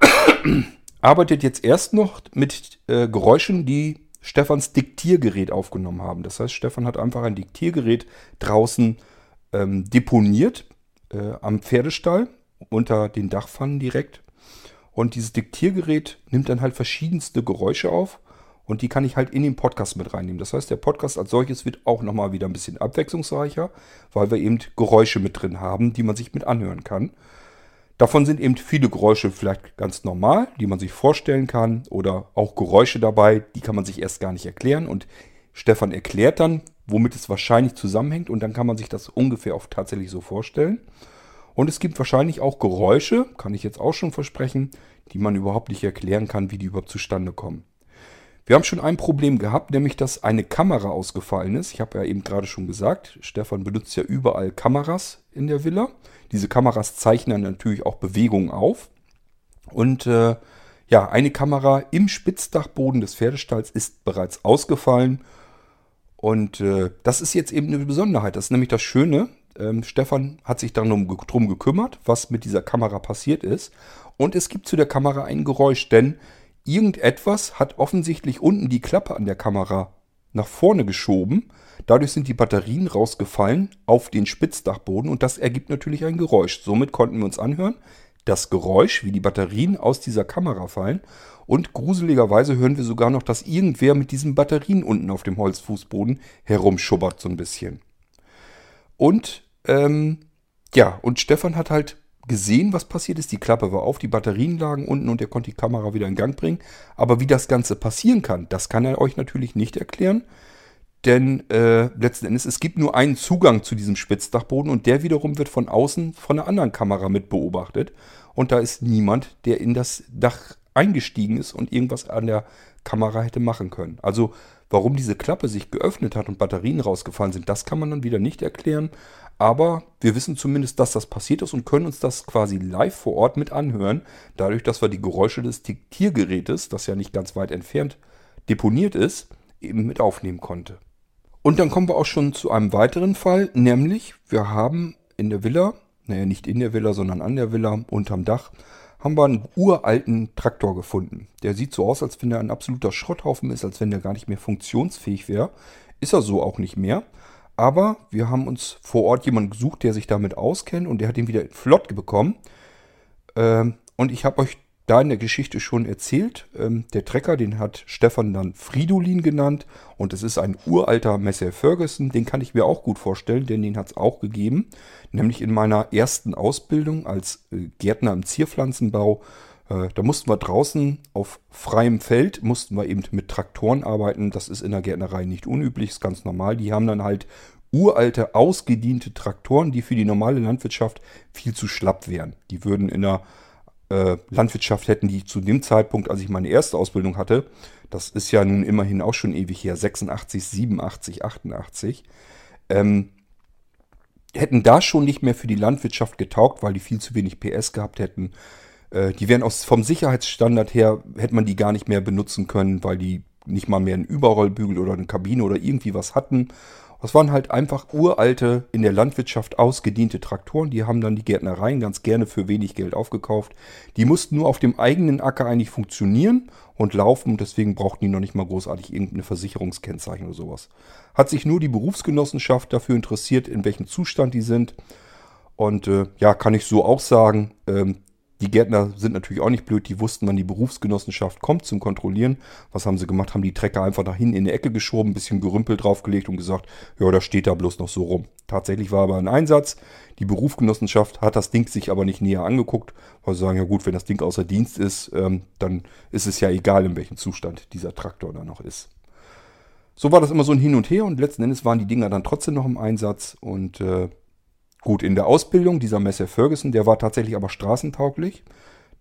arbeitet jetzt erst noch mit äh, Geräuschen, die Stefans Diktiergerät aufgenommen haben. Das heißt, Stefan hat einfach ein Diktiergerät draußen ähm, deponiert äh, am Pferdestall unter den Dachpfannen direkt. Und dieses Diktiergerät nimmt dann halt verschiedenste Geräusche auf und die kann ich halt in den Podcast mit reinnehmen. Das heißt, der Podcast als solches wird auch nochmal wieder ein bisschen abwechslungsreicher, weil wir eben Geräusche mit drin haben, die man sich mit anhören kann. Davon sind eben viele Geräusche vielleicht ganz normal, die man sich vorstellen kann. Oder auch Geräusche dabei, die kann man sich erst gar nicht erklären. Und Stefan erklärt dann, womit es wahrscheinlich zusammenhängt. Und dann kann man sich das ungefähr auch tatsächlich so vorstellen. Und es gibt wahrscheinlich auch Geräusche, kann ich jetzt auch schon versprechen, die man überhaupt nicht erklären kann, wie die überhaupt zustande kommen. Wir haben schon ein Problem gehabt, nämlich dass eine Kamera ausgefallen ist. Ich habe ja eben gerade schon gesagt, Stefan benutzt ja überall Kameras in der Villa. Diese Kameras zeichnen natürlich auch Bewegungen auf. Und äh, ja, eine Kamera im Spitzdachboden des Pferdestalls ist bereits ausgefallen. Und äh, das ist jetzt eben eine Besonderheit. Das ist nämlich das Schöne. Ähm, Stefan hat sich dann um, drum gekümmert, was mit dieser Kamera passiert ist. Und es gibt zu der Kamera ein Geräusch, denn irgendetwas hat offensichtlich unten die Klappe an der Kamera nach vorne geschoben. Dadurch sind die Batterien rausgefallen auf den Spitzdachboden und das ergibt natürlich ein Geräusch. Somit konnten wir uns anhören, das Geräusch, wie die Batterien aus dieser Kamera fallen. Und gruseligerweise hören wir sogar noch, dass irgendwer mit diesen Batterien unten auf dem Holzfußboden herumschubbert so ein bisschen. Und ähm, ja, und Stefan hat halt gesehen, was passiert ist. Die Klappe war auf, die Batterien lagen unten und er konnte die Kamera wieder in Gang bringen. Aber wie das Ganze passieren kann, das kann er euch natürlich nicht erklären. Denn äh, letzten Endes, es gibt nur einen Zugang zu diesem Spitzdachboden und der wiederum wird von außen von einer anderen Kamera mit beobachtet. Und da ist niemand, der in das Dach eingestiegen ist und irgendwas an der Kamera hätte machen können. Also warum diese Klappe sich geöffnet hat und Batterien rausgefallen sind, das kann man dann wieder nicht erklären. Aber wir wissen zumindest, dass das passiert ist und können uns das quasi live vor Ort mit anhören. Dadurch, dass wir die Geräusche des Diktiergerätes, das ja nicht ganz weit entfernt deponiert ist, eben mit aufnehmen konnte. Und dann kommen wir auch schon zu einem weiteren Fall, nämlich wir haben in der Villa, naja nicht in der Villa, sondern an der Villa unterm Dach, haben wir einen uralten Traktor gefunden. Der sieht so aus, als wenn er ein absoluter Schrotthaufen ist, als wenn der gar nicht mehr funktionsfähig wäre. Ist er so auch nicht mehr. Aber wir haben uns vor Ort jemanden gesucht, der sich damit auskennt und der hat ihn wieder flott bekommen. Ähm, und ich habe euch da in der Geschichte schon erzählt. Ähm, der Trecker, den hat Stefan dann Fridolin genannt. Und es ist ein uralter Messer Ferguson. Den kann ich mir auch gut vorstellen, denn den hat es auch gegeben. Nämlich in meiner ersten Ausbildung als äh, Gärtner im Zierpflanzenbau. Äh, da mussten wir draußen auf freiem Feld, mussten wir eben mit Traktoren arbeiten. Das ist in der Gärtnerei nicht unüblich, ist ganz normal. Die haben dann halt uralte, ausgediente Traktoren, die für die normale Landwirtschaft viel zu schlapp wären. Die würden in der äh, Landwirtschaft hätten die zu dem Zeitpunkt, als ich meine erste Ausbildung hatte, das ist ja nun immerhin auch schon ewig her, 86, 87, 88, ähm, hätten da schon nicht mehr für die Landwirtschaft getaugt, weil die viel zu wenig PS gehabt hätten. Äh, die wären aus, vom Sicherheitsstandard her, hätte man die gar nicht mehr benutzen können, weil die nicht mal mehr einen Überrollbügel oder eine Kabine oder irgendwie was hatten. Das waren halt einfach uralte, in der Landwirtschaft ausgediente Traktoren. Die haben dann die Gärtnereien ganz gerne für wenig Geld aufgekauft. Die mussten nur auf dem eigenen Acker eigentlich funktionieren und laufen. Deswegen brauchten die noch nicht mal großartig irgendeine Versicherungskennzeichen oder sowas. Hat sich nur die Berufsgenossenschaft dafür interessiert, in welchem Zustand die sind. Und äh, ja, kann ich so auch sagen, ähm, die Gärtner sind natürlich auch nicht blöd, die wussten, wann die Berufsgenossenschaft kommt zum Kontrollieren. Was haben sie gemacht? Haben die Trecker einfach hinten in die Ecke geschoben, ein bisschen Gerümpel draufgelegt und gesagt, ja, da steht da bloß noch so rum. Tatsächlich war aber ein Einsatz. Die Berufsgenossenschaft hat das Ding sich aber nicht näher angeguckt, weil sie sagen, ja gut, wenn das Ding außer Dienst ist, ähm, dann ist es ja egal, in welchem Zustand dieser Traktor da noch ist. So war das immer so ein Hin und Her und letzten Endes waren die Dinger dann trotzdem noch im Einsatz und äh, Gut, in der Ausbildung, dieser Messer Ferguson, der war tatsächlich aber straßentauglich,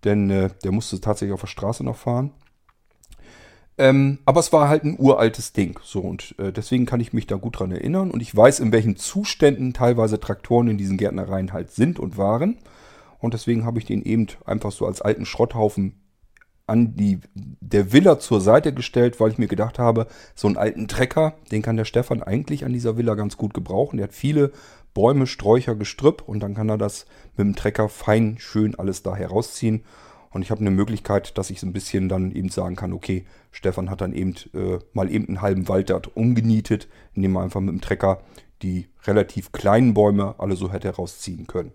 denn äh, der musste tatsächlich auf der Straße noch fahren. Ähm, aber es war halt ein uraltes Ding. So, und äh, deswegen kann ich mich da gut dran erinnern. Und ich weiß, in welchen Zuständen teilweise Traktoren in diesen Gärtnereien halt sind und waren. Und deswegen habe ich den eben einfach so als alten Schrotthaufen an die, der Villa zur Seite gestellt, weil ich mir gedacht habe, so einen alten Trecker, den kann der Stefan eigentlich an dieser Villa ganz gut gebrauchen. Der hat viele Bäume, Sträucher, Gestrüpp und dann kann er das mit dem Trecker fein, schön alles da herausziehen. Und ich habe eine Möglichkeit, dass ich so ein bisschen dann eben sagen kann, okay, Stefan hat dann eben äh, mal eben einen halben Wald dort umgenietet, indem er einfach mit dem Trecker die relativ kleinen Bäume alle so hätte herausziehen können.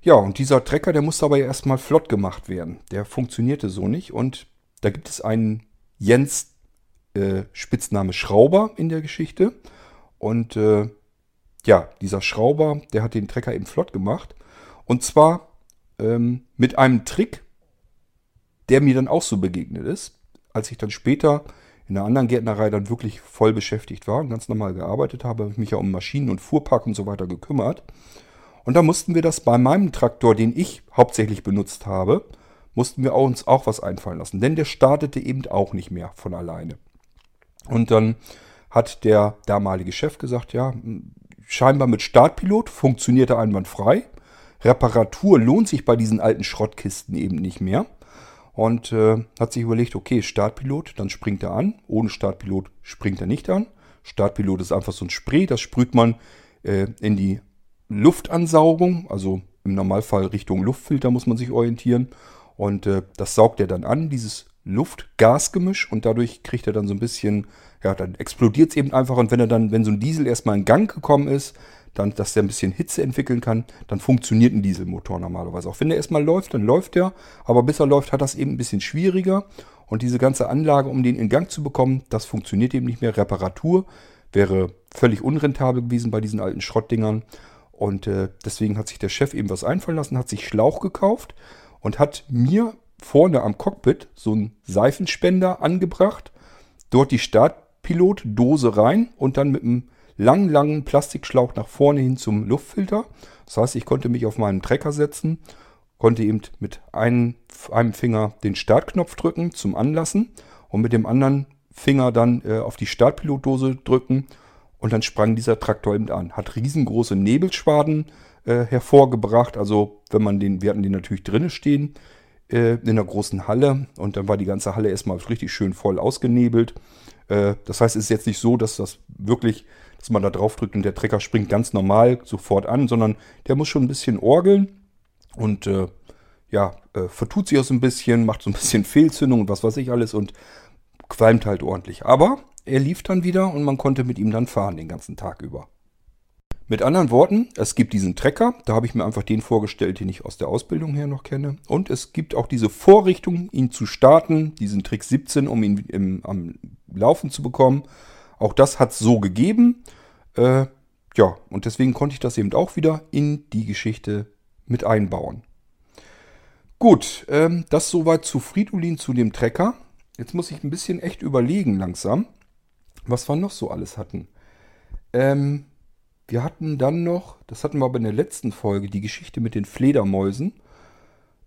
Ja, und dieser Trecker, der musste aber ja erstmal flott gemacht werden. Der funktionierte so nicht. Und da gibt es einen Jens äh, Spitzname Schrauber in der Geschichte. Und äh, ja, dieser Schrauber, der hat den Trecker eben flott gemacht. Und zwar ähm, mit einem Trick, der mir dann auch so begegnet ist, als ich dann später in einer anderen Gärtnerei dann wirklich voll beschäftigt war und ganz normal gearbeitet habe, habe ich mich ja um Maschinen und Fuhrpark und so weiter gekümmert. Und da mussten wir das bei meinem Traktor, den ich hauptsächlich benutzt habe, mussten wir uns auch was einfallen lassen. Denn der startete eben auch nicht mehr von alleine. Und dann hat der damalige Chef gesagt, ja, scheinbar mit Startpilot, funktionierte einwandfrei. Reparatur lohnt sich bei diesen alten Schrottkisten eben nicht mehr. Und äh, hat sich überlegt, okay, Startpilot, dann springt er an. Ohne Startpilot springt er nicht an. Startpilot ist einfach so ein Spray, das sprüht man äh, in die Luftansaugung, also im Normalfall Richtung Luftfilter muss man sich orientieren. Und äh, das saugt er dann an, dieses Luft-Gas-Gemisch und dadurch kriegt er dann so ein bisschen, ja, dann explodiert es eben einfach und wenn er dann, wenn so ein Diesel erstmal in Gang gekommen ist, dann, dass der ein bisschen Hitze entwickeln kann, dann funktioniert ein Dieselmotor normalerweise. Auch wenn der erstmal läuft, dann läuft er, aber bis er läuft, hat das eben ein bisschen schwieriger und diese ganze Anlage, um den in Gang zu bekommen, das funktioniert eben nicht mehr. Reparatur wäre völlig unrentabel gewesen bei diesen alten Schrottdingern und äh, deswegen hat sich der Chef eben was einfallen lassen, hat sich Schlauch gekauft und hat mir vorne am Cockpit so einen Seifenspender angebracht, dort die Startpilotdose rein und dann mit einem langen, langen Plastikschlauch nach vorne hin zum Luftfilter. Das heißt, ich konnte mich auf meinen Trecker setzen, konnte eben mit einem, einem Finger den Startknopf drücken zum Anlassen und mit dem anderen Finger dann äh, auf die Startpilotdose drücken und dann sprang dieser Traktor eben an. Hat riesengroße Nebelschwaden äh, hervorgebracht. Also wenn man den, wir hatten den natürlich drinnen stehen, äh, in einer großen Halle und dann war die ganze Halle erstmal richtig schön voll ausgenebelt. Äh, das heißt, es ist jetzt nicht so, dass das wirklich, dass man da drauf drückt und der Trecker springt ganz normal sofort an, sondern der muss schon ein bisschen orgeln und äh, ja, äh, vertut sich auch so ein bisschen, macht so ein bisschen Fehlzündung und was weiß ich alles und qualmt halt ordentlich. Aber er lief dann wieder und man konnte mit ihm dann fahren den ganzen Tag über. Mit anderen Worten, es gibt diesen Trecker, da habe ich mir einfach den vorgestellt, den ich aus der Ausbildung her noch kenne. Und es gibt auch diese Vorrichtung, ihn zu starten, diesen Trick 17, um ihn im, am Laufen zu bekommen. Auch das hat es so gegeben. Äh, ja, und deswegen konnte ich das eben auch wieder in die Geschichte mit einbauen. Gut, ähm, das soweit zu Fridolin, zu dem Trecker. Jetzt muss ich ein bisschen echt überlegen langsam, was wir noch so alles hatten. Ähm, wir hatten dann noch, das hatten wir aber in der letzten Folge, die Geschichte mit den Fledermäusen.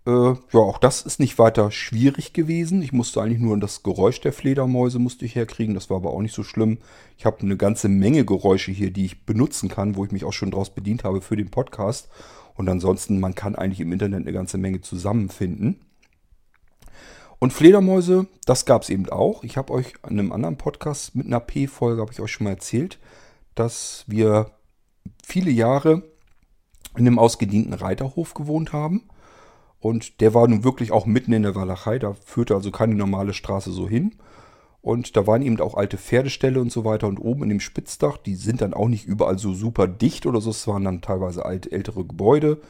Äh, ja, auch das ist nicht weiter schwierig gewesen. Ich musste eigentlich nur das Geräusch der Fledermäuse musste ich herkriegen. Das war aber auch nicht so schlimm. Ich habe eine ganze Menge Geräusche hier, die ich benutzen kann, wo ich mich auch schon draus bedient habe für den Podcast. Und ansonsten, man kann eigentlich im Internet eine ganze Menge zusammenfinden. Und Fledermäuse, das gab es eben auch. Ich habe euch in einem anderen Podcast mit einer P-Folge, habe ich euch schon mal erzählt, dass wir viele Jahre in einem ausgedienten Reiterhof gewohnt haben. Und der war nun wirklich auch mitten in der Walachei. Da führte also keine normale Straße so hin. Und da waren eben auch alte Pferdeställe und so weiter. Und oben in dem Spitzdach, die sind dann auch nicht überall so super dicht oder so. Es waren dann teilweise alte, ältere Gebäude.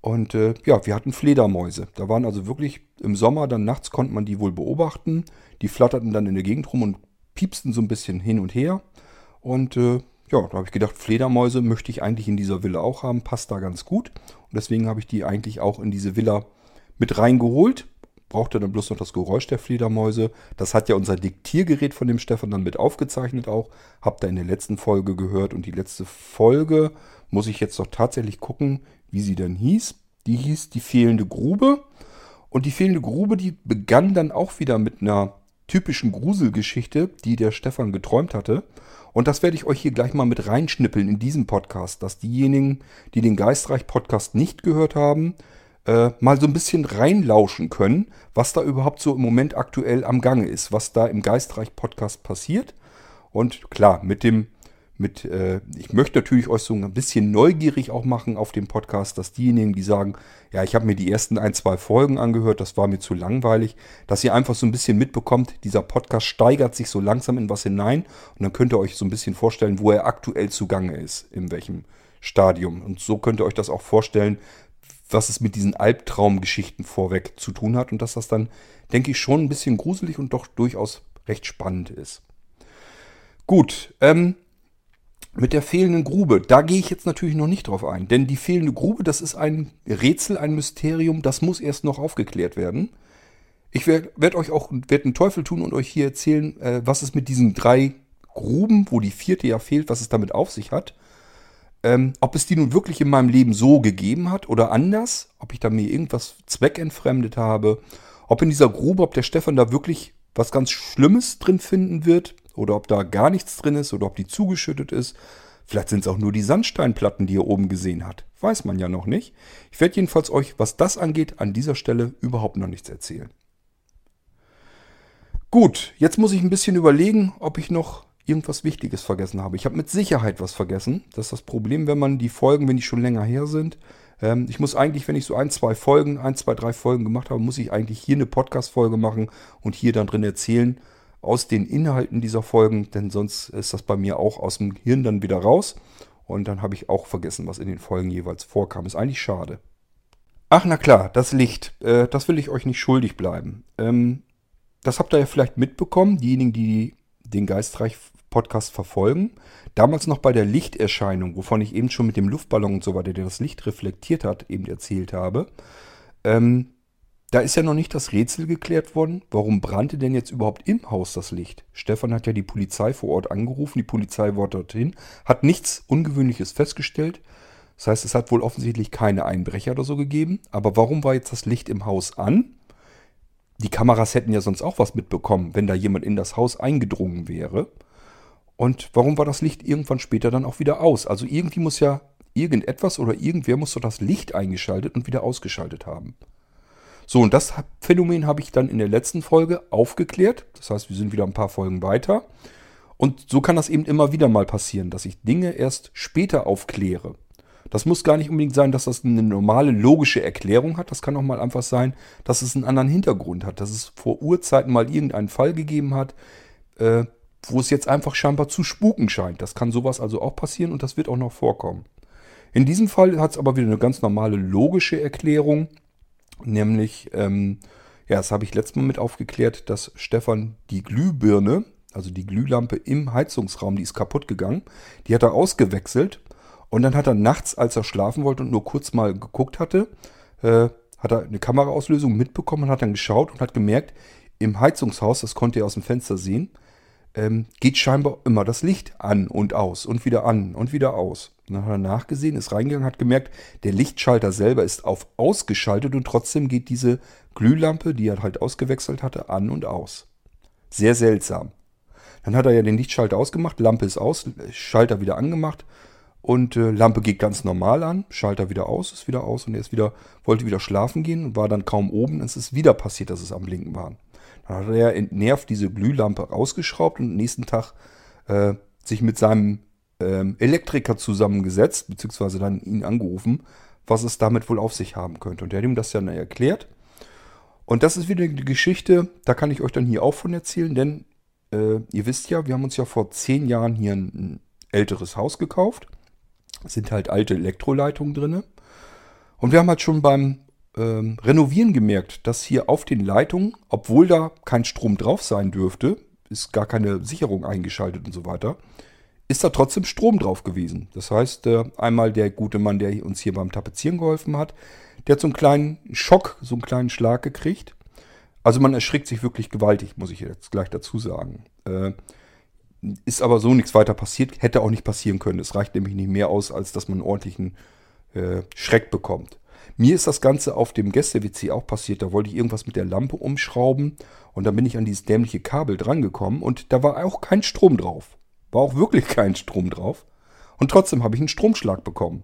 Und äh, ja, wir hatten Fledermäuse. Da waren also wirklich im Sommer, dann nachts konnte man die wohl beobachten. Die flatterten dann in der Gegend rum und piepsten so ein bisschen hin und her. Und äh, ja, da habe ich gedacht, Fledermäuse möchte ich eigentlich in dieser Villa auch haben, passt da ganz gut. Und deswegen habe ich die eigentlich auch in diese Villa mit reingeholt. Brauchte dann bloß noch das Geräusch der Fledermäuse. Das hat ja unser Diktiergerät von dem Stefan dann mit aufgezeichnet auch. Habt ihr in der letzten Folge gehört. Und die letzte Folge muss ich jetzt doch tatsächlich gucken, wie sie dann hieß. Die hieß Die fehlende Grube. Und die fehlende Grube, die begann dann auch wieder mit einer typischen Gruselgeschichte, die der Stefan geträumt hatte. Und das werde ich euch hier gleich mal mit reinschnippeln in diesem Podcast, dass diejenigen, die den Geistreich-Podcast nicht gehört haben, äh, mal so ein bisschen reinlauschen können, was da überhaupt so im Moment aktuell am Gange ist, was da im Geistreich-Podcast passiert. Und klar, mit dem mit, äh, ich möchte natürlich euch so ein bisschen neugierig auch machen auf dem Podcast, dass diejenigen, die sagen, ja, ich habe mir die ersten ein, zwei Folgen angehört, das war mir zu langweilig, dass ihr einfach so ein bisschen mitbekommt, dieser Podcast steigert sich so langsam in was hinein und dann könnt ihr euch so ein bisschen vorstellen, wo er aktuell zugange ist, in welchem Stadium. Und so könnt ihr euch das auch vorstellen, was es mit diesen Albtraumgeschichten vorweg zu tun hat und dass das dann, denke ich, schon ein bisschen gruselig und doch durchaus recht spannend ist. Gut, ähm, mit der fehlenden Grube, da gehe ich jetzt natürlich noch nicht drauf ein. Denn die fehlende Grube, das ist ein Rätsel, ein Mysterium, das muss erst noch aufgeklärt werden. Ich werde werd euch auch werd einen Teufel tun und euch hier erzählen, äh, was es mit diesen drei Gruben, wo die vierte ja fehlt, was es damit auf sich hat. Ähm, ob es die nun wirklich in meinem Leben so gegeben hat oder anders, ob ich da mir irgendwas zweckentfremdet habe, ob in dieser Grube, ob der Stefan da wirklich was ganz Schlimmes drin finden wird, oder ob da gar nichts drin ist oder ob die zugeschüttet ist. Vielleicht sind es auch nur die Sandsteinplatten, die ihr oben gesehen habt. Weiß man ja noch nicht. Ich werde jedenfalls euch, was das angeht, an dieser Stelle überhaupt noch nichts erzählen. Gut, jetzt muss ich ein bisschen überlegen, ob ich noch irgendwas Wichtiges vergessen habe. Ich habe mit Sicherheit was vergessen. Das ist das Problem, wenn man die Folgen, wenn die schon länger her sind. Ähm, ich muss eigentlich, wenn ich so ein, zwei Folgen, ein, zwei, drei Folgen gemacht habe, muss ich eigentlich hier eine Podcast-Folge machen und hier dann drin erzählen, aus den Inhalten dieser Folgen, denn sonst ist das bei mir auch aus dem Hirn dann wieder raus. Und dann habe ich auch vergessen, was in den Folgen jeweils vorkam. Ist eigentlich schade. Ach, na klar, das Licht. Äh, das will ich euch nicht schuldig bleiben. Ähm, das habt ihr ja vielleicht mitbekommen, diejenigen, die den Geistreich-Podcast verfolgen. Damals noch bei der Lichterscheinung, wovon ich eben schon mit dem Luftballon und so weiter, der das Licht reflektiert hat, eben erzählt habe. Ähm, da ist ja noch nicht das Rätsel geklärt worden, warum brannte denn jetzt überhaupt im Haus das Licht? Stefan hat ja die Polizei vor Ort angerufen, die Polizei war dorthin, hat nichts Ungewöhnliches festgestellt. Das heißt, es hat wohl offensichtlich keine Einbrecher oder so gegeben. Aber warum war jetzt das Licht im Haus an? Die Kameras hätten ja sonst auch was mitbekommen, wenn da jemand in das Haus eingedrungen wäre. Und warum war das Licht irgendwann später dann auch wieder aus? Also irgendwie muss ja irgendetwas oder irgendwer muss doch das Licht eingeschaltet und wieder ausgeschaltet haben. So, und das Phänomen habe ich dann in der letzten Folge aufgeklärt. Das heißt, wir sind wieder ein paar Folgen weiter. Und so kann das eben immer wieder mal passieren, dass ich Dinge erst später aufkläre. Das muss gar nicht unbedingt sein, dass das eine normale logische Erklärung hat. Das kann auch mal einfach sein, dass es einen anderen Hintergrund hat. Dass es vor Urzeiten mal irgendeinen Fall gegeben hat, äh, wo es jetzt einfach scheinbar zu spuken scheint. Das kann sowas also auch passieren und das wird auch noch vorkommen. In diesem Fall hat es aber wieder eine ganz normale logische Erklärung. Nämlich, ähm, ja, das habe ich letztes Mal mit aufgeklärt, dass Stefan die Glühbirne, also die Glühlampe im Heizungsraum, die ist kaputt gegangen. Die hat er ausgewechselt und dann hat er nachts, als er schlafen wollte und nur kurz mal geguckt hatte, äh, hat er eine Kameraauslösung mitbekommen und hat dann geschaut und hat gemerkt, im Heizungshaus, das konnte er aus dem Fenster sehen, ähm, geht scheinbar immer das Licht an und aus und wieder an und wieder aus. Dann hat er nachgesehen, ist reingegangen, hat gemerkt, der Lichtschalter selber ist auf ausgeschaltet und trotzdem geht diese Glühlampe, die er halt ausgewechselt hatte, an und aus. Sehr seltsam. Dann hat er ja den Lichtschalter ausgemacht, Lampe ist aus, Schalter wieder angemacht und äh, Lampe geht ganz normal an, Schalter wieder aus, ist wieder aus und er ist wieder, wollte wieder schlafen gehen und war dann kaum oben. Es ist wieder passiert, dass es am Blinken war. Dann hat er entnervt diese Glühlampe rausgeschraubt und am nächsten Tag äh, sich mit seinem ähm, Elektriker zusammengesetzt, beziehungsweise dann ihn angerufen, was es damit wohl auf sich haben könnte. Und der hat ihm das dann erklärt. Und das ist wieder eine Geschichte, da kann ich euch dann hier auch von erzählen, denn äh, ihr wisst ja, wir haben uns ja vor zehn Jahren hier ein, ein älteres Haus gekauft. Es sind halt alte Elektroleitungen drin. Und wir haben halt schon beim ähm, Renovieren gemerkt, dass hier auf den Leitungen, obwohl da kein Strom drauf sein dürfte, ist gar keine Sicherung eingeschaltet und so weiter, ist da trotzdem Strom drauf gewesen. Das heißt, äh, einmal der gute Mann, der uns hier beim Tapezieren geholfen hat, der hat so einen kleinen Schock, so einen kleinen Schlag gekriegt. Also man erschrickt sich wirklich gewaltig, muss ich jetzt gleich dazu sagen. Äh, ist aber so nichts weiter passiert, hätte auch nicht passieren können. Es reicht nämlich nicht mehr aus, als dass man einen ordentlichen äh, Schreck bekommt. Mir ist das Ganze auf dem Gäste-WC auch passiert. Da wollte ich irgendwas mit der Lampe umschrauben und dann bin ich an dieses dämliche Kabel drangekommen und da war auch kein Strom drauf. War auch wirklich kein Strom drauf. Und trotzdem habe ich einen Stromschlag bekommen.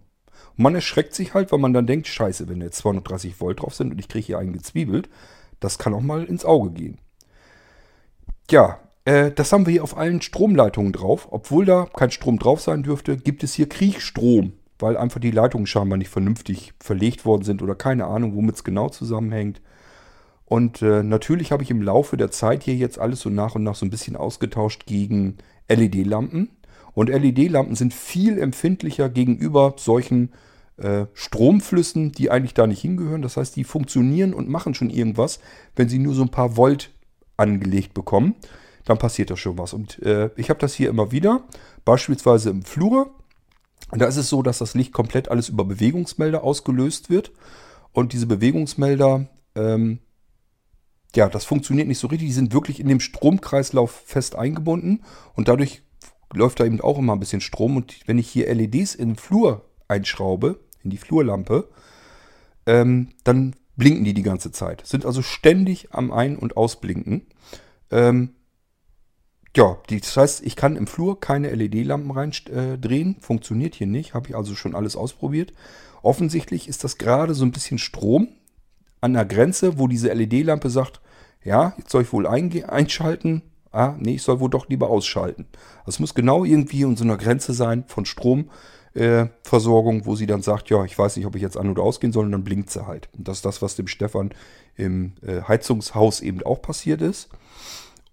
Und man erschreckt sich halt, weil man dann denkt, scheiße, wenn jetzt 230 Volt drauf sind und ich kriege hier einen gezwiebelt, das kann auch mal ins Auge gehen. Ja, äh, das haben wir hier auf allen Stromleitungen drauf. Obwohl da kein Strom drauf sein dürfte, gibt es hier Kriechstrom, weil einfach die Leitungen scheinbar nicht vernünftig verlegt worden sind oder keine Ahnung, womit es genau zusammenhängt. Und äh, natürlich habe ich im Laufe der Zeit hier jetzt alles so nach und nach so ein bisschen ausgetauscht gegen LED-Lampen. Und LED-Lampen sind viel empfindlicher gegenüber solchen äh, Stromflüssen, die eigentlich da nicht hingehören. Das heißt, die funktionieren und machen schon irgendwas, wenn sie nur so ein paar Volt angelegt bekommen dann passiert da schon was. Und äh, ich habe das hier immer wieder, beispielsweise im Flur. Und da ist es so, dass das Licht komplett alles über Bewegungsmelder ausgelöst wird. Und diese Bewegungsmelder, ähm, ja, das funktioniert nicht so richtig. Die sind wirklich in dem Stromkreislauf fest eingebunden. Und dadurch läuft da eben auch immer ein bisschen Strom. Und wenn ich hier LEDs in den Flur einschraube, in die Flurlampe, ähm, dann blinken die die ganze Zeit. Sind also ständig am Ein- und Ausblinken. Ähm, ja, das heißt, ich kann im Flur keine LED-Lampen reindrehen. Äh, Funktioniert hier nicht. Habe ich also schon alles ausprobiert. Offensichtlich ist das gerade so ein bisschen Strom an der Grenze, wo diese LED-Lampe sagt, ja, jetzt soll ich wohl einschalten. Ah, nee, ich soll wohl doch lieber ausschalten. Das muss genau irgendwie in so einer Grenze sein von Stromversorgung, äh, wo sie dann sagt, ja, ich weiß nicht, ob ich jetzt an- oder ausgehen soll, und dann blinkt sie halt. Und das ist das, was dem Stefan im äh, Heizungshaus eben auch passiert ist.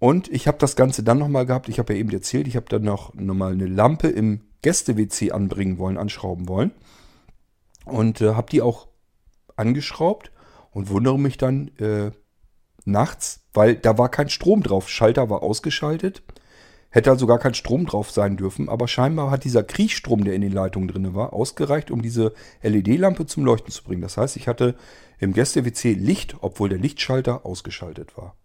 Und ich habe das Ganze dann nochmal gehabt, ich habe ja eben erzählt, ich habe dann noch nochmal eine Lampe im Gäste-WC anbringen wollen, anschrauben wollen. Und äh, habe die auch angeschraubt und wundere mich dann äh, nachts, weil da war kein Strom drauf. Schalter war ausgeschaltet. Hätte also gar kein Strom drauf sein dürfen, aber scheinbar hat dieser Kriechstrom, der in den Leitungen drin war, ausgereicht, um diese LED-Lampe zum Leuchten zu bringen. Das heißt, ich hatte im Gäste-WC Licht, obwohl der Lichtschalter ausgeschaltet war.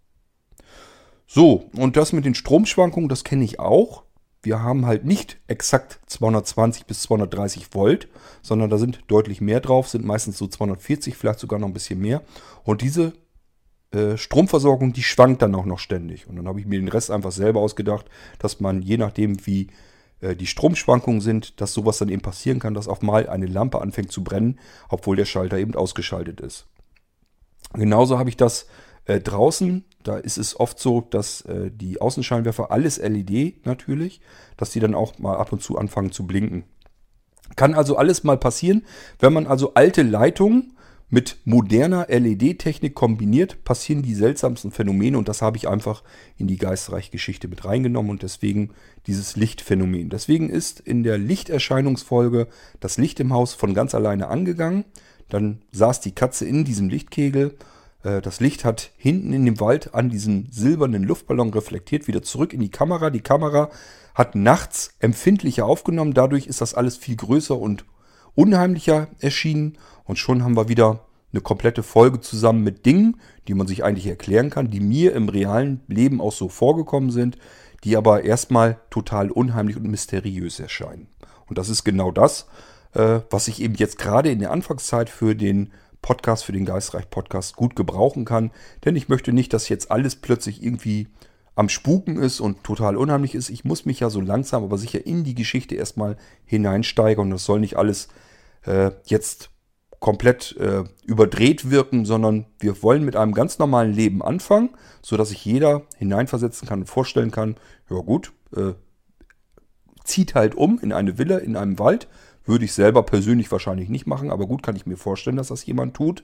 So, und das mit den Stromschwankungen, das kenne ich auch. Wir haben halt nicht exakt 220 bis 230 Volt, sondern da sind deutlich mehr drauf, sind meistens so 240, vielleicht sogar noch ein bisschen mehr. Und diese äh, Stromversorgung, die schwankt dann auch noch ständig. Und dann habe ich mir den Rest einfach selber ausgedacht, dass man je nachdem, wie äh, die Stromschwankungen sind, dass sowas dann eben passieren kann, dass auf mal eine Lampe anfängt zu brennen, obwohl der Schalter eben ausgeschaltet ist. Genauso habe ich das äh, draußen, da ist es oft so, dass äh, die Außenscheinwerfer, alles LED natürlich, dass die dann auch mal ab und zu anfangen zu blinken. Kann also alles mal passieren, wenn man also alte Leitungen mit moderner LED-Technik kombiniert, passieren die seltsamsten Phänomene und das habe ich einfach in die Geistreich-Geschichte mit reingenommen und deswegen dieses Lichtphänomen. Deswegen ist in der Lichterscheinungsfolge das Licht im Haus von ganz alleine angegangen. Dann saß die Katze in diesem Lichtkegel. Äh, das Licht hat hinten in dem Wald an diesem silbernen Luftballon reflektiert, wieder zurück in die Kamera. Die Kamera hat nachts empfindlicher aufgenommen. Dadurch ist das alles viel größer und unheimlicher erschienen. Und schon haben wir wieder eine komplette Folge zusammen mit Dingen, die man sich eigentlich erklären kann, die mir im realen Leben auch so vorgekommen sind, die aber erstmal total unheimlich und mysteriös erscheinen. Und das ist genau das, äh, was ich eben jetzt gerade in der Anfangszeit für den Podcast, für den Geistreich Podcast gut gebrauchen kann. Denn ich möchte nicht, dass jetzt alles plötzlich irgendwie am Spuken ist und total unheimlich ist. Ich muss mich ja so langsam, aber sicher in die Geschichte erstmal hineinsteigern. Das soll nicht alles äh, jetzt komplett äh, überdreht wirken, sondern wir wollen mit einem ganz normalen Leben anfangen, sodass sich jeder hineinversetzen kann und vorstellen kann, ja gut, äh, zieht halt um in eine Villa in einem Wald. Würde ich selber persönlich wahrscheinlich nicht machen, aber gut kann ich mir vorstellen, dass das jemand tut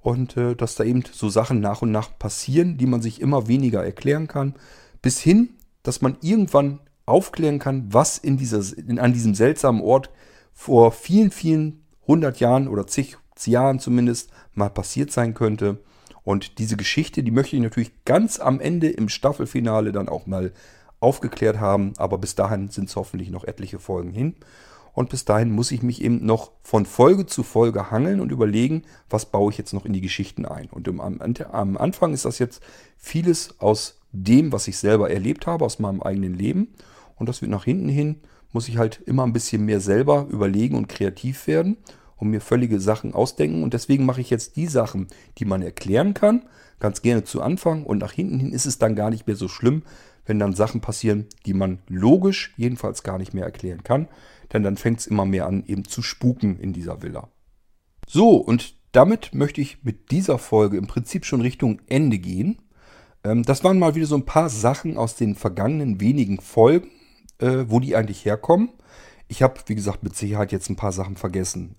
und äh, dass da eben so Sachen nach und nach passieren, die man sich immer weniger erklären kann, bis hin, dass man irgendwann aufklären kann, was in dieser, in, an diesem seltsamen Ort vor vielen, vielen hundert Jahren oder zig Jahren zumindest mal passiert sein könnte. Und diese Geschichte, die möchte ich natürlich ganz am Ende im Staffelfinale dann auch mal aufgeklärt haben. Aber bis dahin sind es hoffentlich noch etliche Folgen hin. Und bis dahin muss ich mich eben noch von Folge zu Folge hangeln und überlegen, was baue ich jetzt noch in die Geschichten ein. Und am, am Anfang ist das jetzt vieles aus dem, was ich selber erlebt habe, aus meinem eigenen Leben. Und das wird nach hinten hin, muss ich halt immer ein bisschen mehr selber überlegen und kreativ werden und mir völlige Sachen ausdenken. Und deswegen mache ich jetzt die Sachen, die man erklären kann, ganz gerne zu Anfang. Und nach hinten hin ist es dann gar nicht mehr so schlimm, wenn dann Sachen passieren, die man logisch jedenfalls gar nicht mehr erklären kann denn dann fängt es immer mehr an, eben zu spuken in dieser Villa. So, und damit möchte ich mit dieser Folge im Prinzip schon Richtung Ende gehen. Ähm, das waren mal wieder so ein paar Sachen aus den vergangenen wenigen Folgen, äh, wo die eigentlich herkommen. Ich habe, wie gesagt, mit Sicherheit jetzt ein paar Sachen vergessen.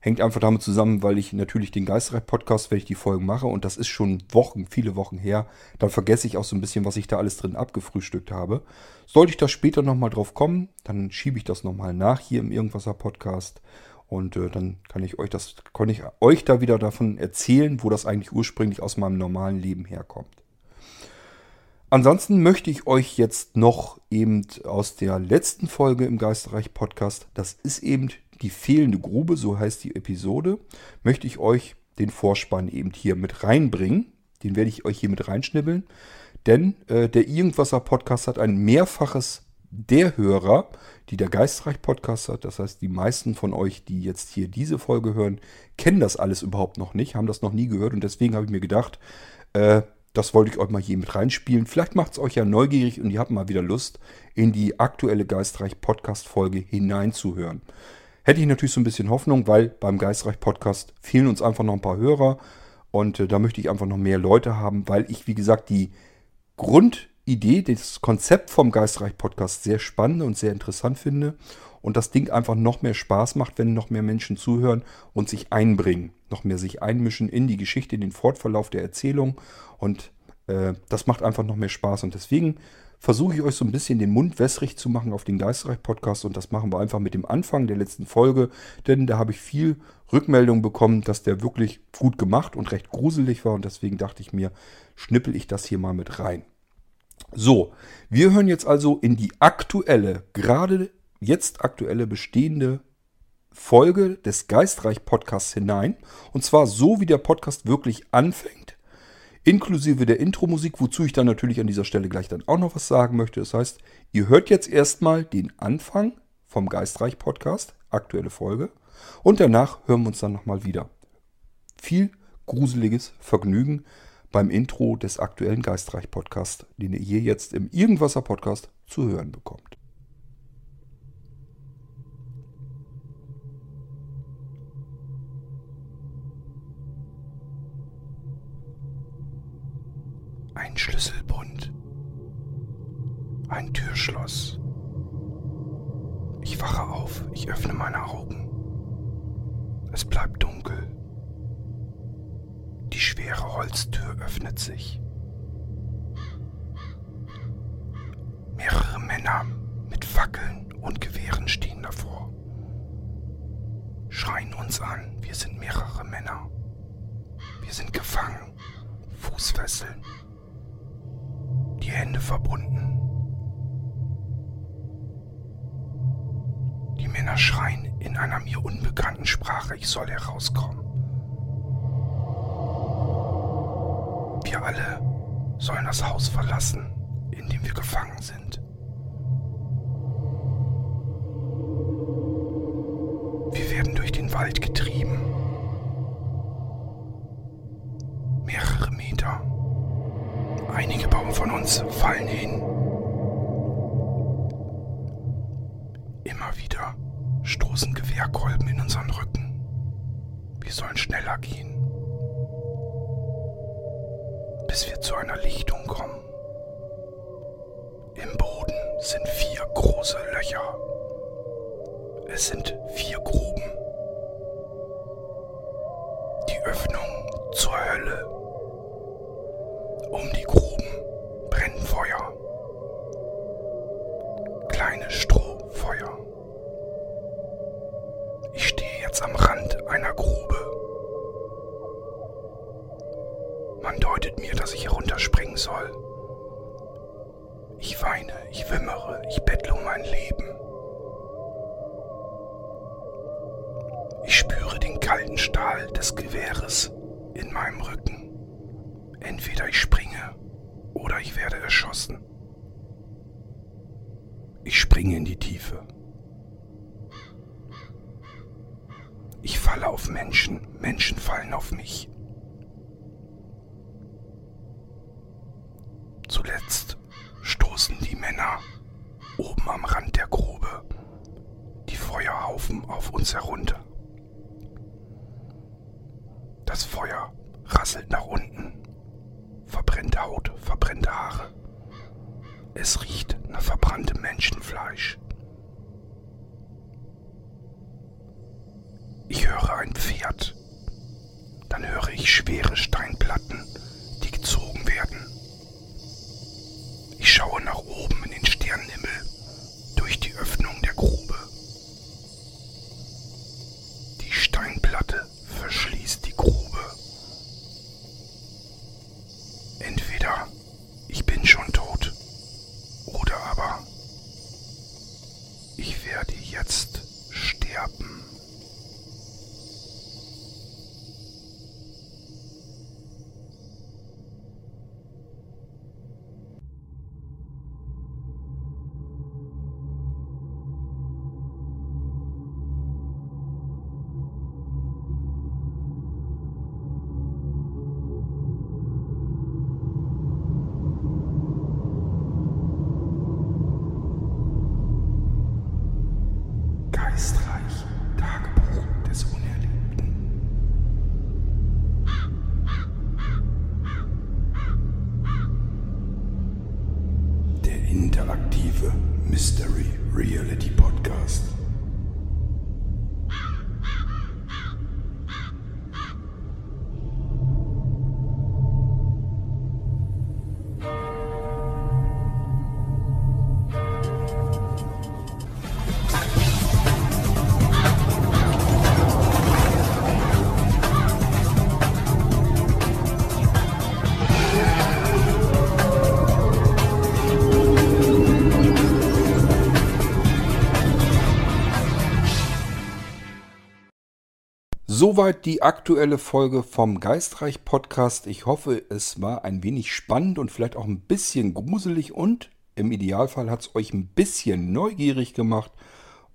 Hängt einfach damit zusammen, weil ich natürlich den Geistreich-Podcast, wenn ich die Folgen mache, und das ist schon Wochen, viele Wochen her, dann vergesse ich auch so ein bisschen, was ich da alles drin abgefrühstückt habe. Sollte ich da später nochmal drauf kommen, dann schiebe ich das nochmal nach hier im Irgendwasser-Podcast. Und äh, dann kann ich euch das, kann ich euch da wieder davon erzählen, wo das eigentlich ursprünglich aus meinem normalen Leben herkommt. Ansonsten möchte ich euch jetzt noch eben aus der letzten Folge im Geisterreich Podcast, das ist eben die fehlende Grube, so heißt die Episode, möchte ich euch den Vorspann eben hier mit reinbringen. Den werde ich euch hier mit reinschnibbeln. Denn äh, der Irgendwasser Podcast hat ein mehrfaches der Hörer, die der Geistreich Podcast hat. Das heißt, die meisten von euch, die jetzt hier diese Folge hören, kennen das alles überhaupt noch nicht, haben das noch nie gehört. Und deswegen habe ich mir gedacht, äh, das wollte ich euch mal hier mit reinspielen. Vielleicht macht es euch ja neugierig und ihr habt mal wieder Lust, in die aktuelle Geistreich Podcast Folge hineinzuhören. Hätte ich natürlich so ein bisschen Hoffnung, weil beim Geistreich Podcast fehlen uns einfach noch ein paar Hörer. Und äh, da möchte ich einfach noch mehr Leute haben, weil ich, wie gesagt, die Grundidee, das Konzept vom Geistreich Podcast sehr spannend und sehr interessant finde. Und das Ding einfach noch mehr Spaß macht, wenn noch mehr Menschen zuhören und sich einbringen. Noch mehr sich einmischen in die Geschichte, in den Fortverlauf der Erzählung. Und äh, das macht einfach noch mehr Spaß. Und deswegen versuche ich euch so ein bisschen den Mund wässrig zu machen auf den Geistreich-Podcast und das machen wir einfach mit dem Anfang der letzten Folge, denn da habe ich viel Rückmeldung bekommen, dass der wirklich gut gemacht und recht gruselig war und deswegen dachte ich mir, schnippel ich das hier mal mit rein. So, wir hören jetzt also in die aktuelle, gerade jetzt aktuelle bestehende Folge des Geistreich-Podcasts hinein und zwar so, wie der Podcast wirklich anfängt inklusive der Intro-Musik, wozu ich dann natürlich an dieser Stelle gleich dann auch noch was sagen möchte. Das heißt, ihr hört jetzt erstmal den Anfang vom Geistreich-Podcast, aktuelle Folge, und danach hören wir uns dann nochmal wieder. Viel gruseliges Vergnügen beim Intro des aktuellen Geistreich-Podcasts, den ihr hier jetzt im Irgendwasser-Podcast zu hören bekommt. Ein Schlüsselbund. Ein Türschloss. Ich wache auf, ich öffne meine Augen. Es bleibt dunkel. Die schwere Holztür öffnet sich. Mehrere Männer mit Fackeln und Gewehren stehen davor. Schreien uns an, wir sind mehrere Männer. Wir sind gefangen, Fußfesseln, die Hände verbunden. Die Männer schreien in einer mir unbekannten Sprache, ich soll herauskommen. Wir alle sollen das Haus verlassen, in dem wir gefangen sind. Wir werden durch den Wald getrieben. Schwere Steinplatten, Soweit die aktuelle Folge vom Geistreich Podcast. Ich hoffe, es war ein wenig spannend und vielleicht auch ein bisschen gruselig und im Idealfall hat es euch ein bisschen neugierig gemacht,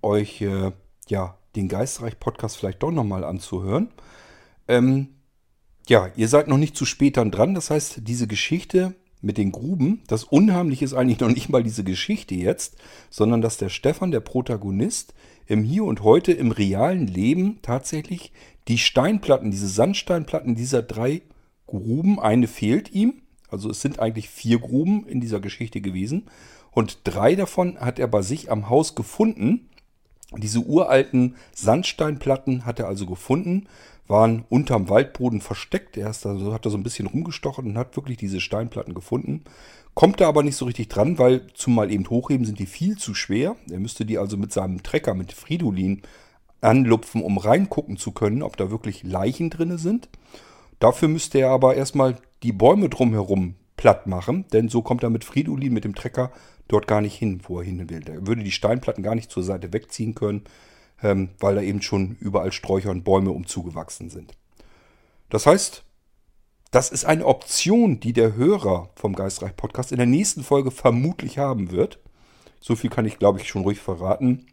euch äh, ja den Geistreich Podcast vielleicht doch nochmal anzuhören. Ähm, ja, ihr seid noch nicht zu spät dran. Das heißt, diese Geschichte mit den Gruben, das Unheimliche ist eigentlich noch nicht mal diese Geschichte jetzt, sondern dass der Stefan, der Protagonist, im Hier und Heute, im realen Leben tatsächlich die Steinplatten, diese Sandsteinplatten dieser drei Gruben, eine fehlt ihm. Also es sind eigentlich vier Gruben in dieser Geschichte gewesen. Und drei davon hat er bei sich am Haus gefunden. Diese uralten Sandsteinplatten hat er also gefunden, waren unterm Waldboden versteckt. Er ist also, hat da so ein bisschen rumgestochen und hat wirklich diese Steinplatten gefunden. Kommt da aber nicht so richtig dran, weil zum mal eben hochheben sind die viel zu schwer. Er müsste die also mit seinem Trecker, mit Fridolin anlupfen, um reingucken zu können, ob da wirklich Leichen drin sind. Dafür müsste er aber erstmal die Bäume drumherum platt machen, denn so kommt er mit Fridolin, mit dem Trecker, dort gar nicht hin, wo er hin will. Er würde die Steinplatten gar nicht zur Seite wegziehen können, ähm, weil da eben schon überall Sträucher und Bäume umzugewachsen sind. Das heißt, das ist eine Option, die der Hörer vom Geistreich Podcast in der nächsten Folge vermutlich haben wird. So viel kann ich, glaube ich, schon ruhig verraten.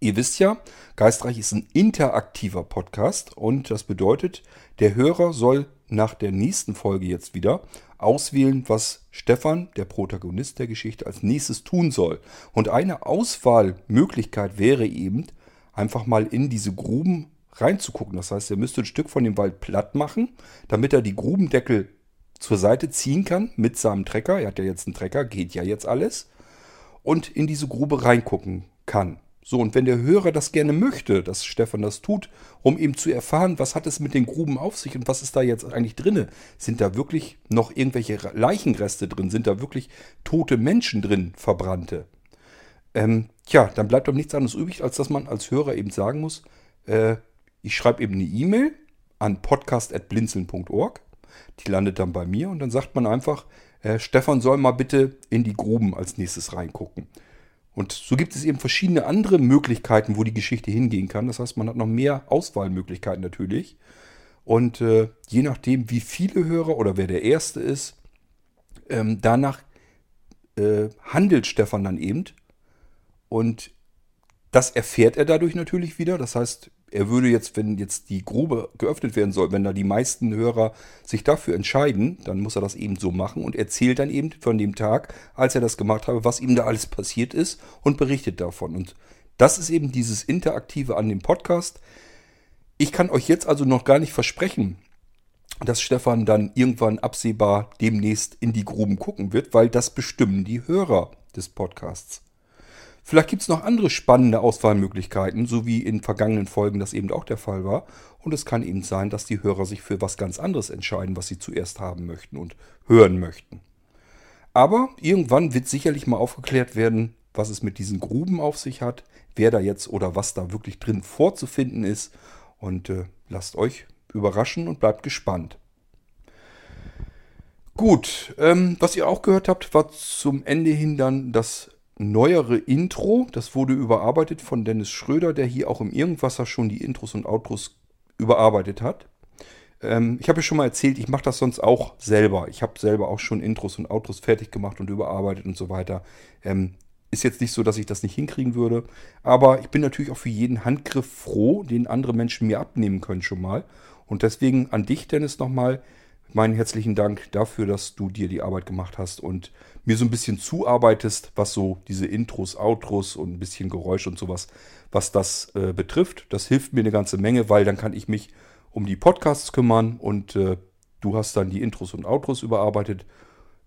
Ihr wisst ja, Geistreich ist ein interaktiver Podcast und das bedeutet, der Hörer soll nach der nächsten Folge jetzt wieder auswählen, was Stefan, der Protagonist der Geschichte, als nächstes tun soll. Und eine Auswahlmöglichkeit wäre eben, einfach mal in diese Gruben reinzugucken. Das heißt, er müsste ein Stück von dem Wald platt machen, damit er die Grubendeckel zur Seite ziehen kann mit seinem Trecker. Er hat ja jetzt einen Trecker, geht ja jetzt alles. Und in diese Grube reingucken kann. So, und wenn der Hörer das gerne möchte, dass Stefan das tut, um eben zu erfahren, was hat es mit den Gruben auf sich und was ist da jetzt eigentlich drinne? Sind da wirklich noch irgendwelche Leichenreste drin? Sind da wirklich tote Menschen drin, verbrannte? Ähm, tja, dann bleibt doch nichts anderes übrig, als dass man als Hörer eben sagen muss, äh, ich schreibe eben eine E-Mail an podcast.blinzeln.org. Die landet dann bei mir und dann sagt man einfach, äh, Stefan soll mal bitte in die Gruben als nächstes reingucken. Und so gibt es eben verschiedene andere Möglichkeiten, wo die Geschichte hingehen kann. Das heißt, man hat noch mehr Auswahlmöglichkeiten natürlich. Und äh, je nachdem, wie viele Hörer oder wer der Erste ist, ähm, danach äh, handelt Stefan dann eben. Und das erfährt er dadurch natürlich wieder. Das heißt, er würde jetzt, wenn jetzt die Grube geöffnet werden soll, wenn da die meisten Hörer sich dafür entscheiden, dann muss er das eben so machen und erzählt dann eben von dem Tag, als er das gemacht habe, was ihm da alles passiert ist und berichtet davon. Und das ist eben dieses Interaktive an dem Podcast. Ich kann euch jetzt also noch gar nicht versprechen, dass Stefan dann irgendwann absehbar demnächst in die Gruben gucken wird, weil das bestimmen die Hörer des Podcasts. Vielleicht gibt es noch andere spannende Auswahlmöglichkeiten, so wie in vergangenen Folgen das eben auch der Fall war. Und es kann eben sein, dass die Hörer sich für was ganz anderes entscheiden, was sie zuerst haben möchten und hören möchten. Aber irgendwann wird sicherlich mal aufgeklärt werden, was es mit diesen Gruben auf sich hat, wer da jetzt oder was da wirklich drin vorzufinden ist. Und äh, lasst euch überraschen und bleibt gespannt. Gut, ähm, was ihr auch gehört habt, war zum Ende hin dann das neuere Intro. Das wurde überarbeitet von Dennis Schröder, der hier auch im Irgendwasser schon die Intros und Outros überarbeitet hat. Ähm, ich habe ja schon mal erzählt, ich mache das sonst auch selber. Ich habe selber auch schon Intros und Outros fertig gemacht und überarbeitet und so weiter. Ähm, ist jetzt nicht so, dass ich das nicht hinkriegen würde. Aber ich bin natürlich auch für jeden Handgriff froh, den andere Menschen mir abnehmen können schon mal. Und deswegen an dich, Dennis, nochmal meinen herzlichen Dank dafür, dass du dir die Arbeit gemacht hast und mir so ein bisschen zuarbeitest, was so diese Intros, Outros und ein bisschen Geräusch und sowas, was das äh, betrifft. Das hilft mir eine ganze Menge, weil dann kann ich mich um die Podcasts kümmern und äh, du hast dann die Intros und Outros überarbeitet.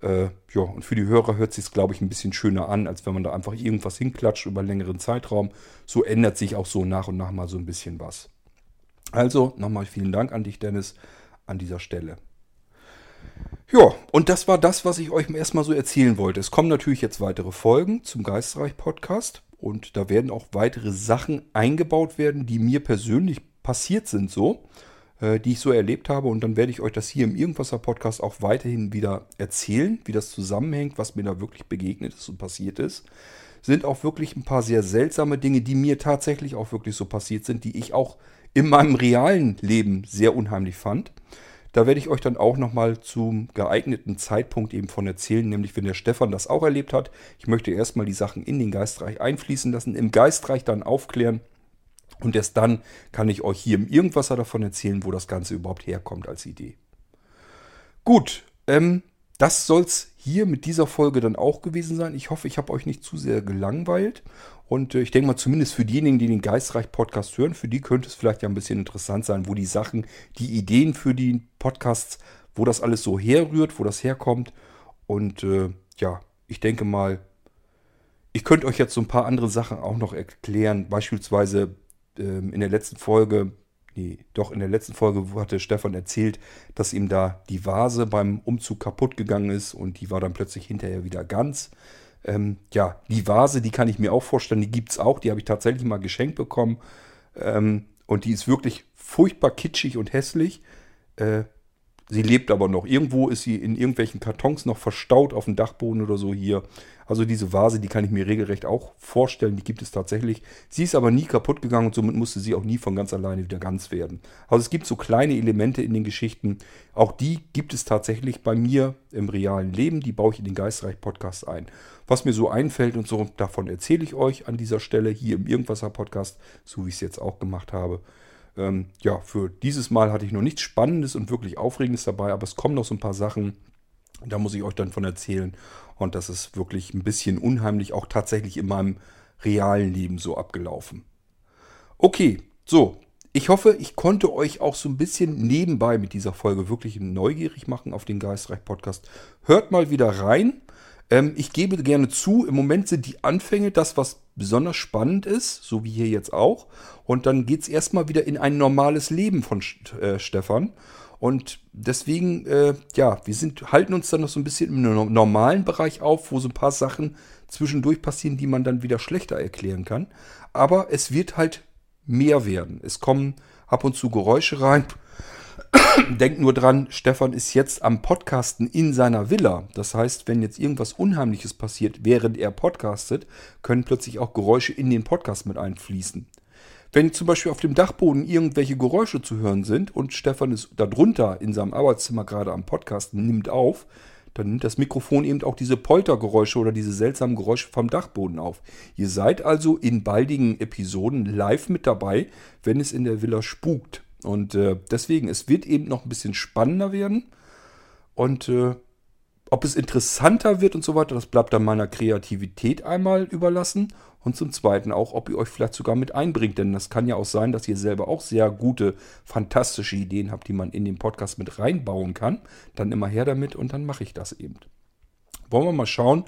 Äh, ja, und für die Hörer hört sich glaube ich, ein bisschen schöner an, als wenn man da einfach irgendwas hinklatscht über einen längeren Zeitraum. So ändert sich auch so nach und nach mal so ein bisschen was. Also nochmal vielen Dank an dich, Dennis, an dieser Stelle. Ja, und das war das, was ich euch erstmal so erzählen wollte. Es kommen natürlich jetzt weitere Folgen zum Geistreich-Podcast und da werden auch weitere Sachen eingebaut werden, die mir persönlich passiert sind so, äh, die ich so erlebt habe und dann werde ich euch das hier im Irgendwasser-Podcast auch weiterhin wieder erzählen, wie das zusammenhängt, was mir da wirklich begegnet ist und passiert ist. Sind auch wirklich ein paar sehr seltsame Dinge, die mir tatsächlich auch wirklich so passiert sind, die ich auch in meinem realen Leben sehr unheimlich fand. Da werde ich euch dann auch nochmal zum geeigneten Zeitpunkt eben von erzählen, nämlich wenn der Stefan das auch erlebt hat. Ich möchte erstmal die Sachen in den Geistreich einfließen lassen, im Geistreich dann aufklären und erst dann kann ich euch hier im Irgendwasser davon erzählen, wo das Ganze überhaupt herkommt als Idee. Gut, ähm, das soll es hier mit dieser Folge dann auch gewesen sein. Ich hoffe, ich habe euch nicht zu sehr gelangweilt und äh, ich denke mal, zumindest für diejenigen, die den Geistreich-Podcast hören, für die könnte es vielleicht ja ein bisschen interessant sein, wo die Sachen, die Ideen für die Podcasts, wo das alles so herrührt, wo das herkommt. Und äh, ja, ich denke mal, ich könnte euch jetzt so ein paar andere Sachen auch noch erklären. Beispielsweise ähm, in der letzten Folge, nee, doch in der letzten Folge hatte Stefan erzählt, dass ihm da die Vase beim Umzug kaputt gegangen ist und die war dann plötzlich hinterher wieder ganz. Ähm, ja, die Vase, die kann ich mir auch vorstellen, die gibt es auch. Die habe ich tatsächlich mal geschenkt bekommen. Ähm, und die ist wirklich furchtbar kitschig und hässlich. Äh, sie lebt aber noch. Irgendwo ist sie in irgendwelchen Kartons noch verstaut auf dem Dachboden oder so hier. Also diese Vase, die kann ich mir regelrecht auch vorstellen. Die gibt es tatsächlich. Sie ist aber nie kaputt gegangen und somit musste sie auch nie von ganz alleine wieder ganz werden. Also es gibt so kleine Elemente in den Geschichten. Auch die gibt es tatsächlich bei mir im realen Leben. Die baue ich in den Geistreich-Podcast ein. Was mir so einfällt und so, davon erzähle ich euch an dieser Stelle hier im Irgendwasser-Podcast, so wie ich es jetzt auch gemacht habe. Ähm, ja, für dieses Mal hatte ich noch nichts Spannendes und wirklich Aufregendes dabei, aber es kommen noch so ein paar Sachen. Da muss ich euch dann von erzählen. Und das ist wirklich ein bisschen unheimlich, auch tatsächlich in meinem realen Leben so abgelaufen. Okay, so. Ich hoffe, ich konnte euch auch so ein bisschen nebenbei mit dieser Folge wirklich neugierig machen auf den Geistreich Podcast. Hört mal wieder rein. Ähm, ich gebe gerne zu, im Moment sind die Anfänge das, was besonders spannend ist, so wie hier jetzt auch. Und dann geht es erstmal wieder in ein normales Leben von äh, Stefan. Und deswegen, äh, ja, wir sind, halten uns dann noch so ein bisschen im normalen Bereich auf, wo so ein paar Sachen zwischendurch passieren, die man dann wieder schlechter erklären kann. Aber es wird halt mehr werden. Es kommen ab und zu Geräusche rein. Denkt nur dran, Stefan ist jetzt am Podcasten in seiner Villa. Das heißt, wenn jetzt irgendwas Unheimliches passiert, während er podcastet, können plötzlich auch Geräusche in den Podcast mit einfließen. Wenn zum Beispiel auf dem Dachboden irgendwelche Geräusche zu hören sind und Stefan ist darunter in seinem Arbeitszimmer gerade am Podcasten, nimmt auf, dann nimmt das Mikrofon eben auch diese Poltergeräusche oder diese seltsamen Geräusche vom Dachboden auf. Ihr seid also in baldigen Episoden live mit dabei, wenn es in der Villa spukt. Und äh, deswegen, es wird eben noch ein bisschen spannender werden. Und äh, ob es interessanter wird und so weiter, das bleibt dann meiner Kreativität einmal überlassen. Und zum Zweiten auch, ob ihr euch vielleicht sogar mit einbringt. Denn das kann ja auch sein, dass ihr selber auch sehr gute, fantastische Ideen habt, die man in den Podcast mit reinbauen kann. Dann immer her damit und dann mache ich das eben. Wollen wir mal schauen,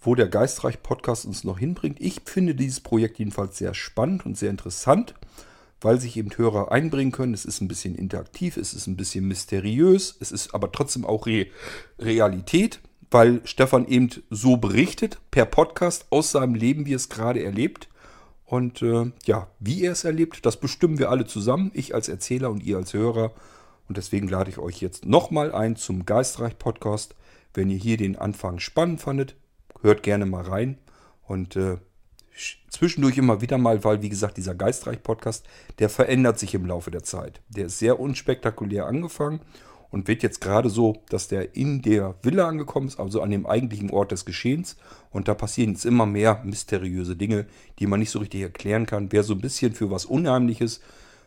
wo der Geistreich-Podcast uns noch hinbringt. Ich finde dieses Projekt jedenfalls sehr spannend und sehr interessant weil sich eben Hörer einbringen können. Es ist ein bisschen interaktiv, es ist ein bisschen mysteriös, es ist aber trotzdem auch Re Realität, weil Stefan eben so berichtet per Podcast aus seinem Leben, wie er es gerade erlebt. Und äh, ja, wie er es erlebt, das bestimmen wir alle zusammen, ich als Erzähler und ihr als Hörer. Und deswegen lade ich euch jetzt nochmal ein zum Geistreich-Podcast. Wenn ihr hier den Anfang spannend fandet, hört gerne mal rein. Und äh, zwischendurch immer wieder mal, weil wie gesagt, dieser Geistreich-Podcast, der verändert sich im Laufe der Zeit. Der ist sehr unspektakulär angefangen und wird jetzt gerade so, dass der in der Villa angekommen ist, also an dem eigentlichen Ort des Geschehens. Und da passieren jetzt immer mehr mysteriöse Dinge, die man nicht so richtig erklären kann. Wer so ein bisschen für was Unheimliches,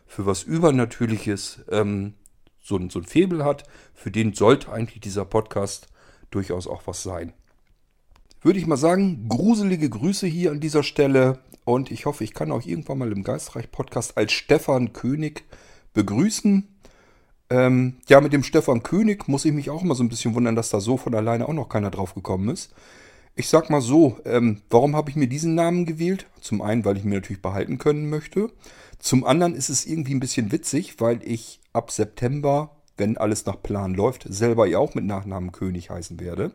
für was Übernatürliches ähm, so, so ein Febel hat, für den sollte eigentlich dieser Podcast durchaus auch was sein würde ich mal sagen, gruselige Grüße hier an dieser Stelle und ich hoffe, ich kann euch irgendwann mal im Geistreich-Podcast als Stefan König begrüßen. Ähm, ja, mit dem Stefan König muss ich mich auch mal so ein bisschen wundern, dass da so von alleine auch noch keiner drauf gekommen ist. Ich sag mal so, ähm, warum habe ich mir diesen Namen gewählt? Zum einen, weil ich mir natürlich behalten können möchte. Zum anderen ist es irgendwie ein bisschen witzig, weil ich ab September, wenn alles nach Plan läuft, selber ja auch mit Nachnamen König heißen werde.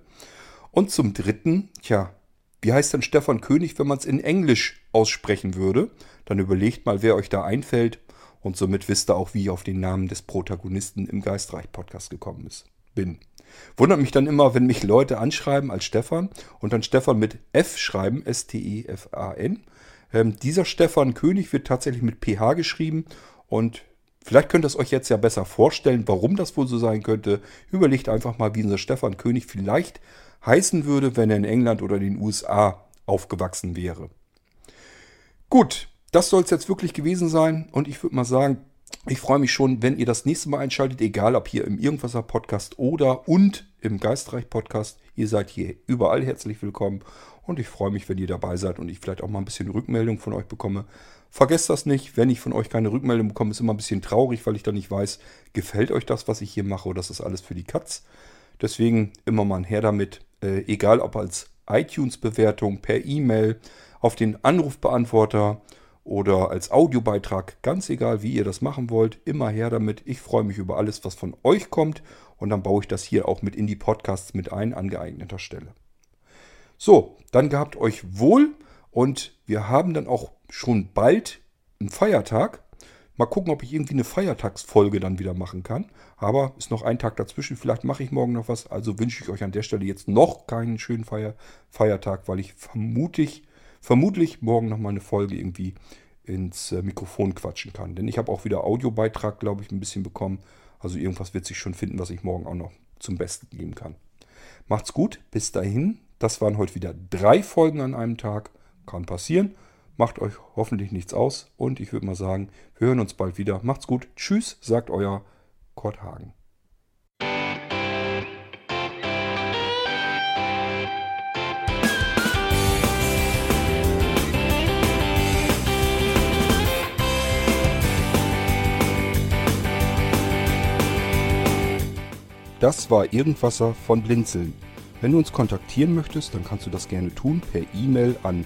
Und zum dritten, tja, wie heißt denn Stefan König, wenn man es in Englisch aussprechen würde? Dann überlegt mal, wer euch da einfällt. Und somit wisst ihr auch, wie ich auf den Namen des Protagonisten im Geistreich-Podcast gekommen ist, bin. Wundert mich dann immer, wenn mich Leute anschreiben als Stefan und dann Stefan mit F schreiben, S-T-E-F-A-N. Ähm, dieser Stefan König wird tatsächlich mit PH geschrieben und vielleicht könnt ihr es euch jetzt ja besser vorstellen, warum das wohl so sein könnte. Überlegt einfach mal, wie unser Stefan König vielleicht heißen würde, wenn er in England oder den USA aufgewachsen wäre. Gut, das soll es jetzt wirklich gewesen sein und ich würde mal sagen, ich freue mich schon, wenn ihr das nächste Mal einschaltet, egal ob hier im Irgendwasser Podcast oder und im Geistreich Podcast. Ihr seid hier überall herzlich willkommen und ich freue mich, wenn ihr dabei seid und ich vielleicht auch mal ein bisschen Rückmeldung von euch bekomme. Vergesst das nicht, wenn ich von euch keine Rückmeldung bekomme, ist immer ein bisschen traurig, weil ich dann nicht weiß, gefällt euch das, was ich hier mache oder ist das alles für die Katz. Deswegen immer mal her damit. Äh, egal ob als iTunes-Bewertung, per E-Mail, auf den Anrufbeantworter oder als Audiobeitrag. Ganz egal, wie ihr das machen wollt. Immer her damit. Ich freue mich über alles, was von euch kommt. Und dann baue ich das hier auch mit in die Podcasts mit ein an geeigneter Stelle. So, dann gehabt euch wohl. Und wir haben dann auch schon bald einen Feiertag. Mal gucken, ob ich irgendwie eine Feiertagsfolge dann wieder machen kann. Aber ist noch ein Tag dazwischen. Vielleicht mache ich morgen noch was. Also wünsche ich euch an der Stelle jetzt noch keinen schönen Feier Feiertag, weil ich vermutlich, vermutlich morgen noch mal eine Folge irgendwie ins äh, Mikrofon quatschen kann. Denn ich habe auch wieder Audiobeitrag, glaube ich, ein bisschen bekommen. Also irgendwas wird sich schon finden, was ich morgen auch noch zum Besten geben kann. Macht's gut, bis dahin. Das waren heute wieder drei Folgen an einem Tag. Kann passieren. Macht euch hoffentlich nichts aus und ich würde mal sagen, wir hören uns bald wieder. Macht's gut. Tschüss, sagt euer Kurt Hagen. Das war Irgendwasser von Blinzeln. Wenn du uns kontaktieren möchtest, dann kannst du das gerne tun per E-Mail an